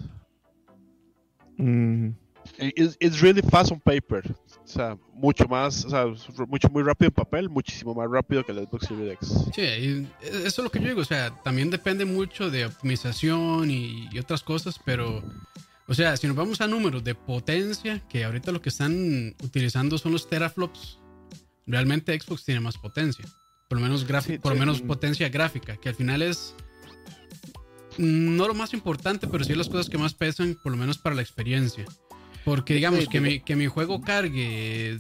Mm, It's, it's really fast on paper. O sea, mucho más, o sea, mucho muy rápido en papel, muchísimo más rápido que el Xbox Series X. Sí, y eso es lo que yo digo, o sea, también depende mucho de optimización y, y otras cosas, pero, o sea, si nos vamos a números de potencia, que ahorita lo que están utilizando son los teraflops, realmente Xbox tiene más potencia, por lo menos, Sí, por lo sí. menos potencia gráfica, que al final es no lo más importante, pero sí las cosas que más pesan, por lo menos para la experiencia. Porque digamos que mi, que mi juego cargue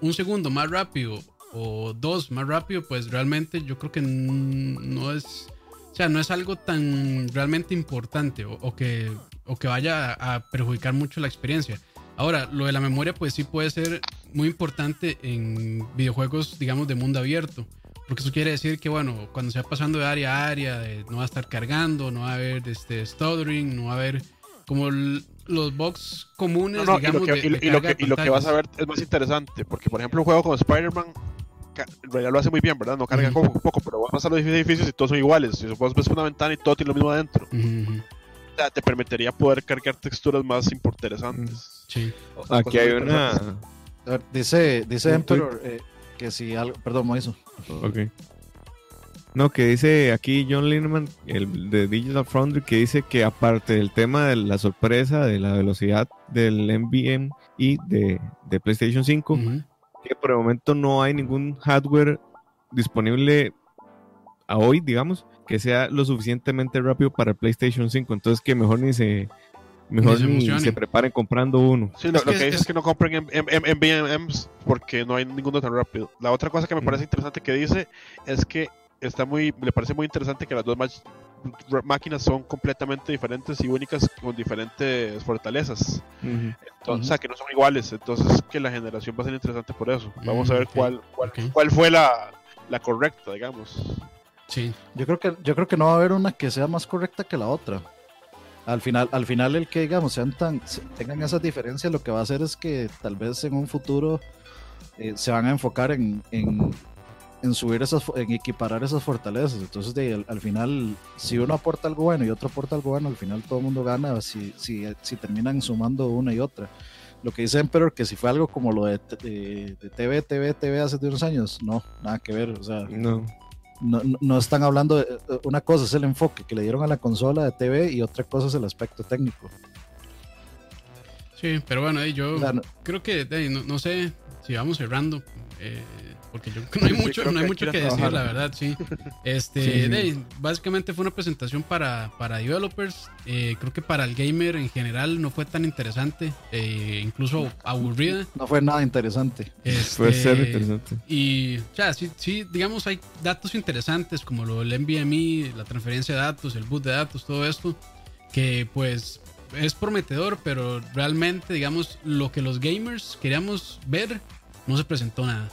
un segundo más rápido o dos más rápido, pues realmente yo creo que no es, o sea, no es algo tan realmente importante o, o que, o que vaya a, a perjudicar mucho la experiencia. Ahora, lo de la memoria, pues sí puede ser muy importante en videojuegos, digamos, de mundo abierto. Porque eso quiere decir que, bueno, cuando se va pasando de área a área, de- no va a estar cargando, no va a haber este, stuttering, no va a haber como l- los bugs comunes, No, no, y digamos, lo que, de- y, de y lo que, y lo que vas a ver es más interesante, porque por ejemplo un juego como Spider-Man, en realidad lo hace muy bien, ¿verdad? No carga Ujú. poco, poco, pero vas a pasar los edificios y todos son iguales. Si vos ves una ventana y todo tiene lo mismo adentro, Ujú, ujú. o sea, te permitiría poder cargar texturas más interesantes. Sí. O sea, Aquí hay una. A ver, dice dice Emperor eh, que si algo, perdón, Moiso. Ok. No, que dice aquí John Lineman, el de Digital Foundry, que dice que aparte del tema de la sorpresa de la velocidad del NVMe y de, de PlayStation 5, Ujú. que por el momento no hay ningún hardware disponible a hoy, digamos, que sea lo suficientemente rápido para el PlayStation 5. Entonces que mejor ni se mejor Ni se preparen comprando uno. Sí, lo, Es lo que que dice es- es que no compren en, en, en- en BMMs porque no hay ninguno tan rápido. La otra cosa que me Mm. parece interesante que dice es que está muy, le parece muy interesante que las dos máquinas son completamente diferentes y únicas con diferentes fortalezas. Entonces, O sea, que no son iguales. Entonces, que la generación va a ser interesante por eso. Vamos a Mm, ver cuál, cuál, cuál fue la, la correcta, digamos. Sí. Yo creo que yo creo que no va a haber una que sea más correcta que la otra. Al final, al final el que digamos sean tan tengan esas diferencias, lo que va a hacer es que tal vez en un futuro eh, se van a enfocar en, en, en subir esas, en equiparar esas fortalezas. Entonces, de, al, al final, si uno aporta algo bueno y otro aporta algo bueno, al final todo el mundo gana si, si, si terminan sumando una y otra. Lo que dice Emperor, que si fue algo como lo de, de, TV, TV, TV hace unos años, no, nada que ver. O sea, No. No, no- están hablando de eh, una cosa es el enfoque que le dieron a la consola de TV y otra cosa es el aspecto técnico. Sí, pero bueno, ahí yo O sea, no- creo que no, no sé si vamos cerrando. eh, porque yo no hay mucho, no hay que mucho que que decir, trabajar. la verdad, sí. Este, Sí, sí. de ahí, básicamente fue una presentación para, para developers. eh, creo que para el gamer en general no fue tan interesante, eh, incluso aburrida. no fue nada interesante. Puede ser Este, interesante. Y, o sea, sí, sí, digamos, hay datos interesantes como lo del NVMe, la transferencia de datos, el boot de datos, todo esto, que pues es prometedor, pero realmente, digamos, lo que los gamers queríamos ver, no se presentó nada.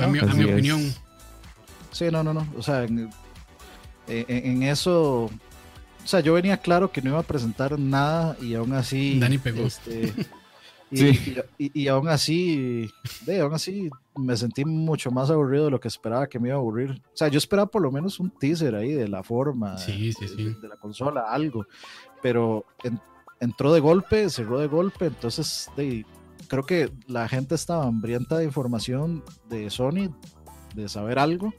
A, mi, a mi opinión. Sí, no, no, no. O sea, en, en- en eso. O sea, yo venía claro que no iba a presentar nada y aún así. Dani pegó. este, y, Sí. y- y- y aún así. De, aún así me sentí mucho más aburrido de lo que esperaba que me iba a aburrir. O sea, yo esperaba por lo menos un teaser ahí de la forma. Sí, sí, de- sí. de la consola, algo. Pero en- entró de golpe, cerró de golpe, entonces de- creo que la gente estaba hambrienta de información de Sony, de saber algo,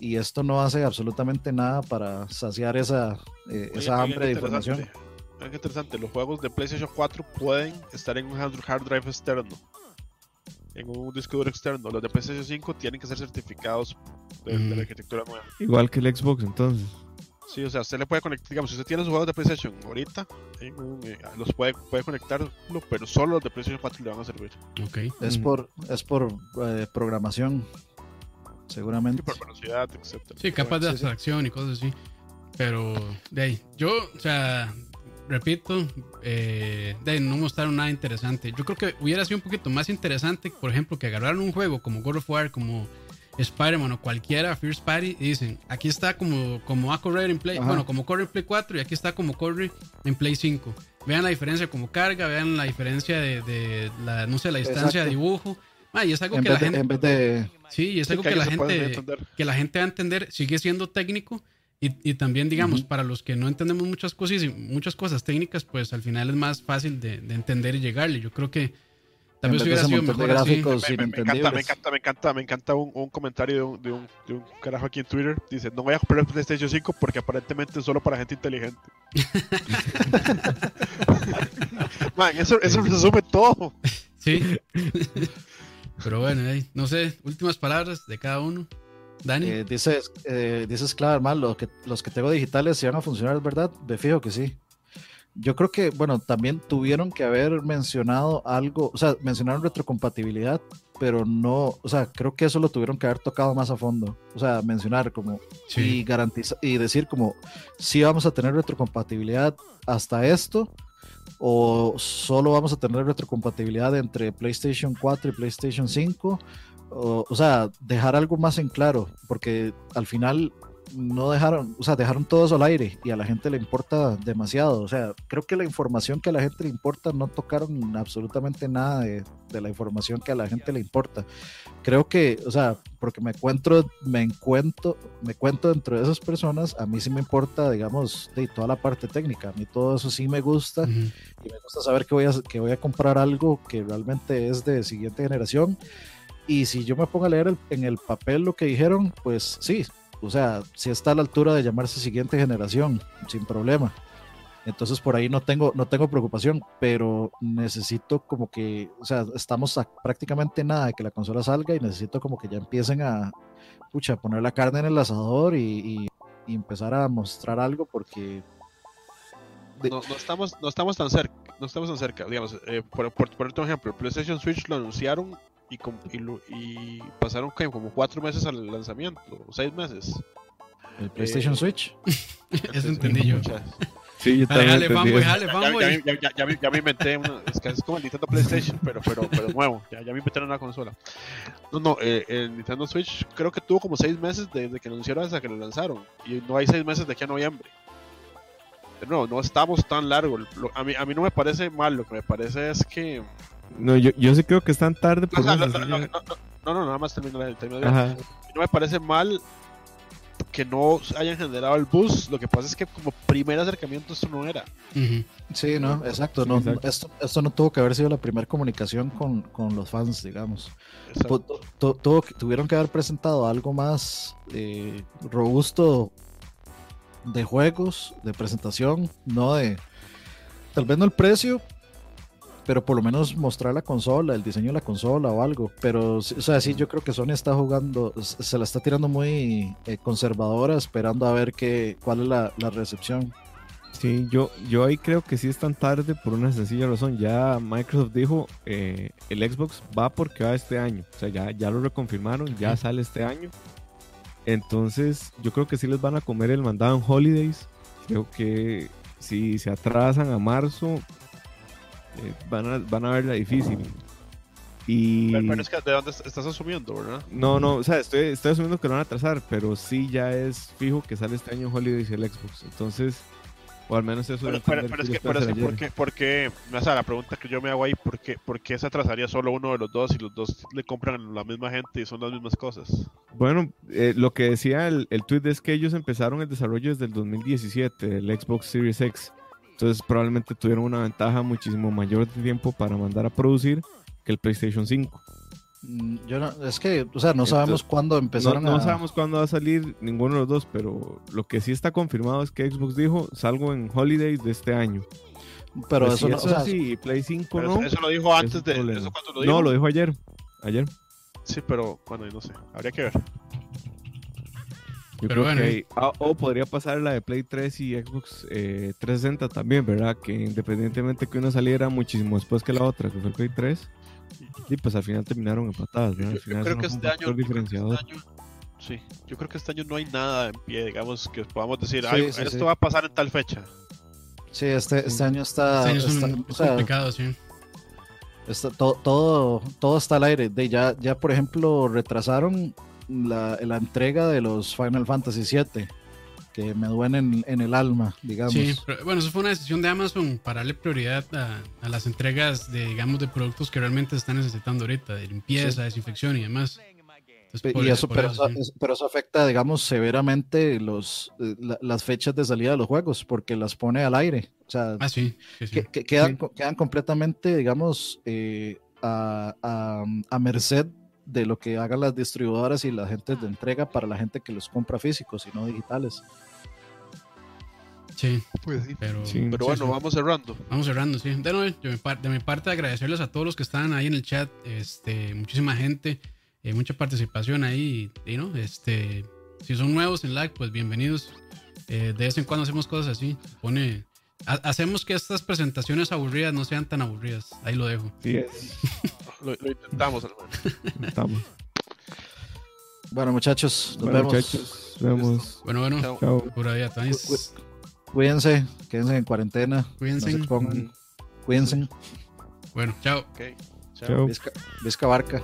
y esto no hace absolutamente nada para saciar esa, eh, Oye, esa hambre de información. qué interesante. Los juegos de PlayStation 4 pueden estar en un hard drive externo. En un disco duro externo. Los de PlayStation 5 tienen que ser certificados de, de Mm. la arquitectura nueva. Igual que el Xbox, entonces. Sí, o sea, usted le puede conectar, digamos, si usted tiene sus juegos de PlayStation ahorita, un, eh, los puede, puede conectarlo, pero solo los de PlayStation 4 le van a servir. Ok. Es Mm. por, es por eh, programación, seguramente. Y por velocidad, etc. Sí, capas de Sí, sí. abstracción y cosas así. Pero, de ahí, yo, o sea, repito, eh, de ahí no mostraron nada interesante. Yo creo que hubiera sido un poquito más interesante, por ejemplo, que agarraran un juego como God of War, como Spider-Man o cualquiera, First Party, y dicen, aquí está como, como va a correr en Play, Ajá. bueno, como corre en Play 4 y aquí está como corre en Play 5. Vean la diferencia como carga, vean la diferencia de, de la, no sé, la distancia de Exacto. dibujo. Ah, y es algo En que la de, gente... en vez de Sí, y es Sí, algo que que la gente que la gente va a entender, sigue siendo técnico y, y también digamos para los que no entendemos muchas cosas y muchas cosas técnicas, pues al final es más fácil de, de entender y llegarle. Yo creo que de hubiera sido de mejor así. gráficos Me, me- me encanta, me encanta, me encanta, me encanta un, un comentario de un, de, un, de un carajo aquí en Twitter. Dice, no voy a comprar el PlayStation 5 porque aparentemente es solo para gente inteligente. Man, eso, eso resume todo. Sí. Pero bueno, ahí, no sé, últimas palabras de cada uno. Dani. Eh, dices, eh, dices, claro, mal, lo que, los que tengo digitales si van a funcionar, ¿es verdad? Me fijo que sí. Yo creo que, bueno, también tuvieron que haber mencionado algo, o sea, mencionaron retrocompatibilidad, pero no, o sea, creo que eso lo tuvieron que haber tocado más a fondo. O sea, mencionar como Sí. y garantizar y decir como si vamos a tener retrocompatibilidad hasta esto o solo vamos a tener retrocompatibilidad entre PlayStation 4 y PlayStation 5 o, o sea dejar algo más en claro porque al final no dejaron, o sea, dejaron todo eso al aire y a la gente le importa demasiado. O sea, creo que la información que a la gente le importa no tocaron absolutamente nada de, de la información que a la gente le importa. Creo que, o sea, porque me encuentro, me encuentro, me cuento dentro de esas personas, a mí sí me importa, digamos, de toda la parte técnica. A mí todo eso sí me gusta y me gusta saber que voy a, que voy a comprar algo que realmente es de siguiente generación. Y si yo me pongo a leer el- en el papel lo que dijeron, pues sí, o sea, sí está a la altura de llamarse siguiente generación, sin problema. Entonces por ahí no tengo, no tengo preocupación, pero necesito como que, o sea, estamos a prácticamente nada de que la consola salga y necesito como que ya empiecen a, pucha, poner la carne en el asador y, y- y empezar a mostrar algo porque No, estamos, no estamos tan cerca, no estamos tan cerca, digamos, eh, por, por, por otro ejemplo, PlayStation Switch lo anunciaron y, com- y, lo- y pasaron ¿qué? como cuatro meses al lanzamiento, o seis meses. el PlayStation Eh, Switch, Eso entendí yo. Muchas- Sí, yo también Ya, me- ya me inventé una, es, que es como el Nintendo PlayStation, pero, pero, pero nuevo, ya, ya me inventé una consola. No, no, eh, el Nintendo Switch creo que tuvo como seis meses desde que lo anunciaron hasta que lo lanzaron, y no hay seis meses de aquí a noviembre. No, no estamos tan largo. Lo- a, mí, a mí no me parece mal, lo que me parece es que... No, yo, yo sí creo que están tarde por no, no, no, nada más termino el Ajá. No me parece mal que no hayan generado el bus, lo que pasa es que como primer acercamiento esto no era. Sí, no, exacto, sí, no, exacto. Esto, esto no tuvo que haber sido la primera comunicación con, con los fans, digamos. Tu- tuvieron que haber presentado algo más eh, robusto de juegos, de presentación, no de. Tal vez no el precio, pero por lo menos mostrar la consola, el diseño de la consola o algo. Pero, o sea, sí, yo creo que Sony está jugando, se la está tirando muy eh, conservadora, esperando a ver qué, cuál es la, la recepción. Sí, yo, yo ahí creo que sí están tarde por una sencilla razón. Ya Microsoft dijo, eh, el Xbox va porque va este año. O sea, ya, ya lo reconfirmaron, ya sale este año. Entonces, yo creo que sí les van a comer el mandado en Holidays. Creo que si se atrasan a marzo, eh, van, a, van a verla difícil. Y... Pero, pero es que de dónde est- estás asumiendo, ¿verdad? No, no, o sea, estoy, estoy asumiendo que lo van a atrasar, pero sí ya es fijo que sale este año Holidays el Xbox. Entonces, o al menos eso Pero, pero- pero es que, pero es que Spencer ¿por ayer. qué, por qué- o sea, la pregunta que yo me hago ahí, ¿por qué, por qué se atrasaría solo uno de los dos y los dos le compran a la misma gente y son las mismas cosas? Bueno, eh, lo que decía el, el tweet es que ellos empezaron el desarrollo desde el 2017, el Xbox Series X. Entonces probablemente tuvieron una ventaja muchísimo mayor de tiempo para mandar a producir que el PlayStation 5. Mm, Yo no, es que, o sea, no sabemos cuándo No, empezaron no a. sabemos cuándo va a salir ninguno de los dos, pero lo que sí está confirmado es que Xbox dijo, salgo en Holidays de este año. Pero Pues eso si no, o eso sea, sí, Play 5 Pero no. eso, lo dijo antes de eso cuando lo dijo. No, lo dijo ayer. Ayer. Sí, pero bueno, no sé, habría que ver. Yo Pero creo bueno, que ah, o podría pasar la de Play 3 y Xbox eh, 360 también, ¿verdad? Que independientemente que una saliera muchísimo después que la otra, que fue el Play 3, y pues al final terminaron empatadas, Yo, ¿verdad? Al yo final creo que este año, yo creo que este diferenciador. año- sí, yo creo que este año no hay nada en pie, digamos, que podamos decir, Sí, "Ay, sí, esto sí. va a pasar en tal fecha. sí, este, este año está. Este año es está- un- o sea, complicado, sí. está- todo, todo, todo está al aire. De ya, ya, por ejemplo, retrasaron la, la entrega de los Final Fantasy VII, que me duele en, en el alma, digamos. Sí, pero, bueno, eso fue una decisión de Amazon para darle prioridad a, a las entregas de, digamos, de productos que realmente están necesitando ahorita, de limpieza, desinfección y demás. Entonces, y eso, pero, eso, sí. pero eso afecta, digamos, severamente los, eh, la- las fechas de salida de los juegos, porque las pone al aire. O sea, Ah, sí, que, que quedan, quedan completamente, digamos, eh, a, a- a merced de lo que hagan las distribuidoras y las gentes de entrega para la gente que los compra físicos y no digitales. Sí, Pues sí. pero, Sí. Pero sí, bueno, sí. vamos cerrando. Vamos cerrando, sí. De, nuevo, de, mi par- de mi parte, agradecerles a todos los que están ahí en el chat. Este, muchísima gente, eh, mucha participación ahí. Y, ¿no? este, si son nuevos en like, pues bienvenidos. Eh, de vez en cuando hacemos cosas así. Pone, ha- hacemos que estas presentaciones aburridas no sean tan aburridas. Ahí lo dejo. Sí, es. Lo, lo intentamos, hermano. Estamos. Bueno, muchachos, nos Bueno, vemos. muchachos, nos vemos. Bueno, bueno, Chao. Chao. por ahí. Cu- Cuídense, quédense en cuarentena. Cuídense. No expongan. Cuídense. Bueno, chao. Ok. Chao. Chao. Vizca, Vizca Barca.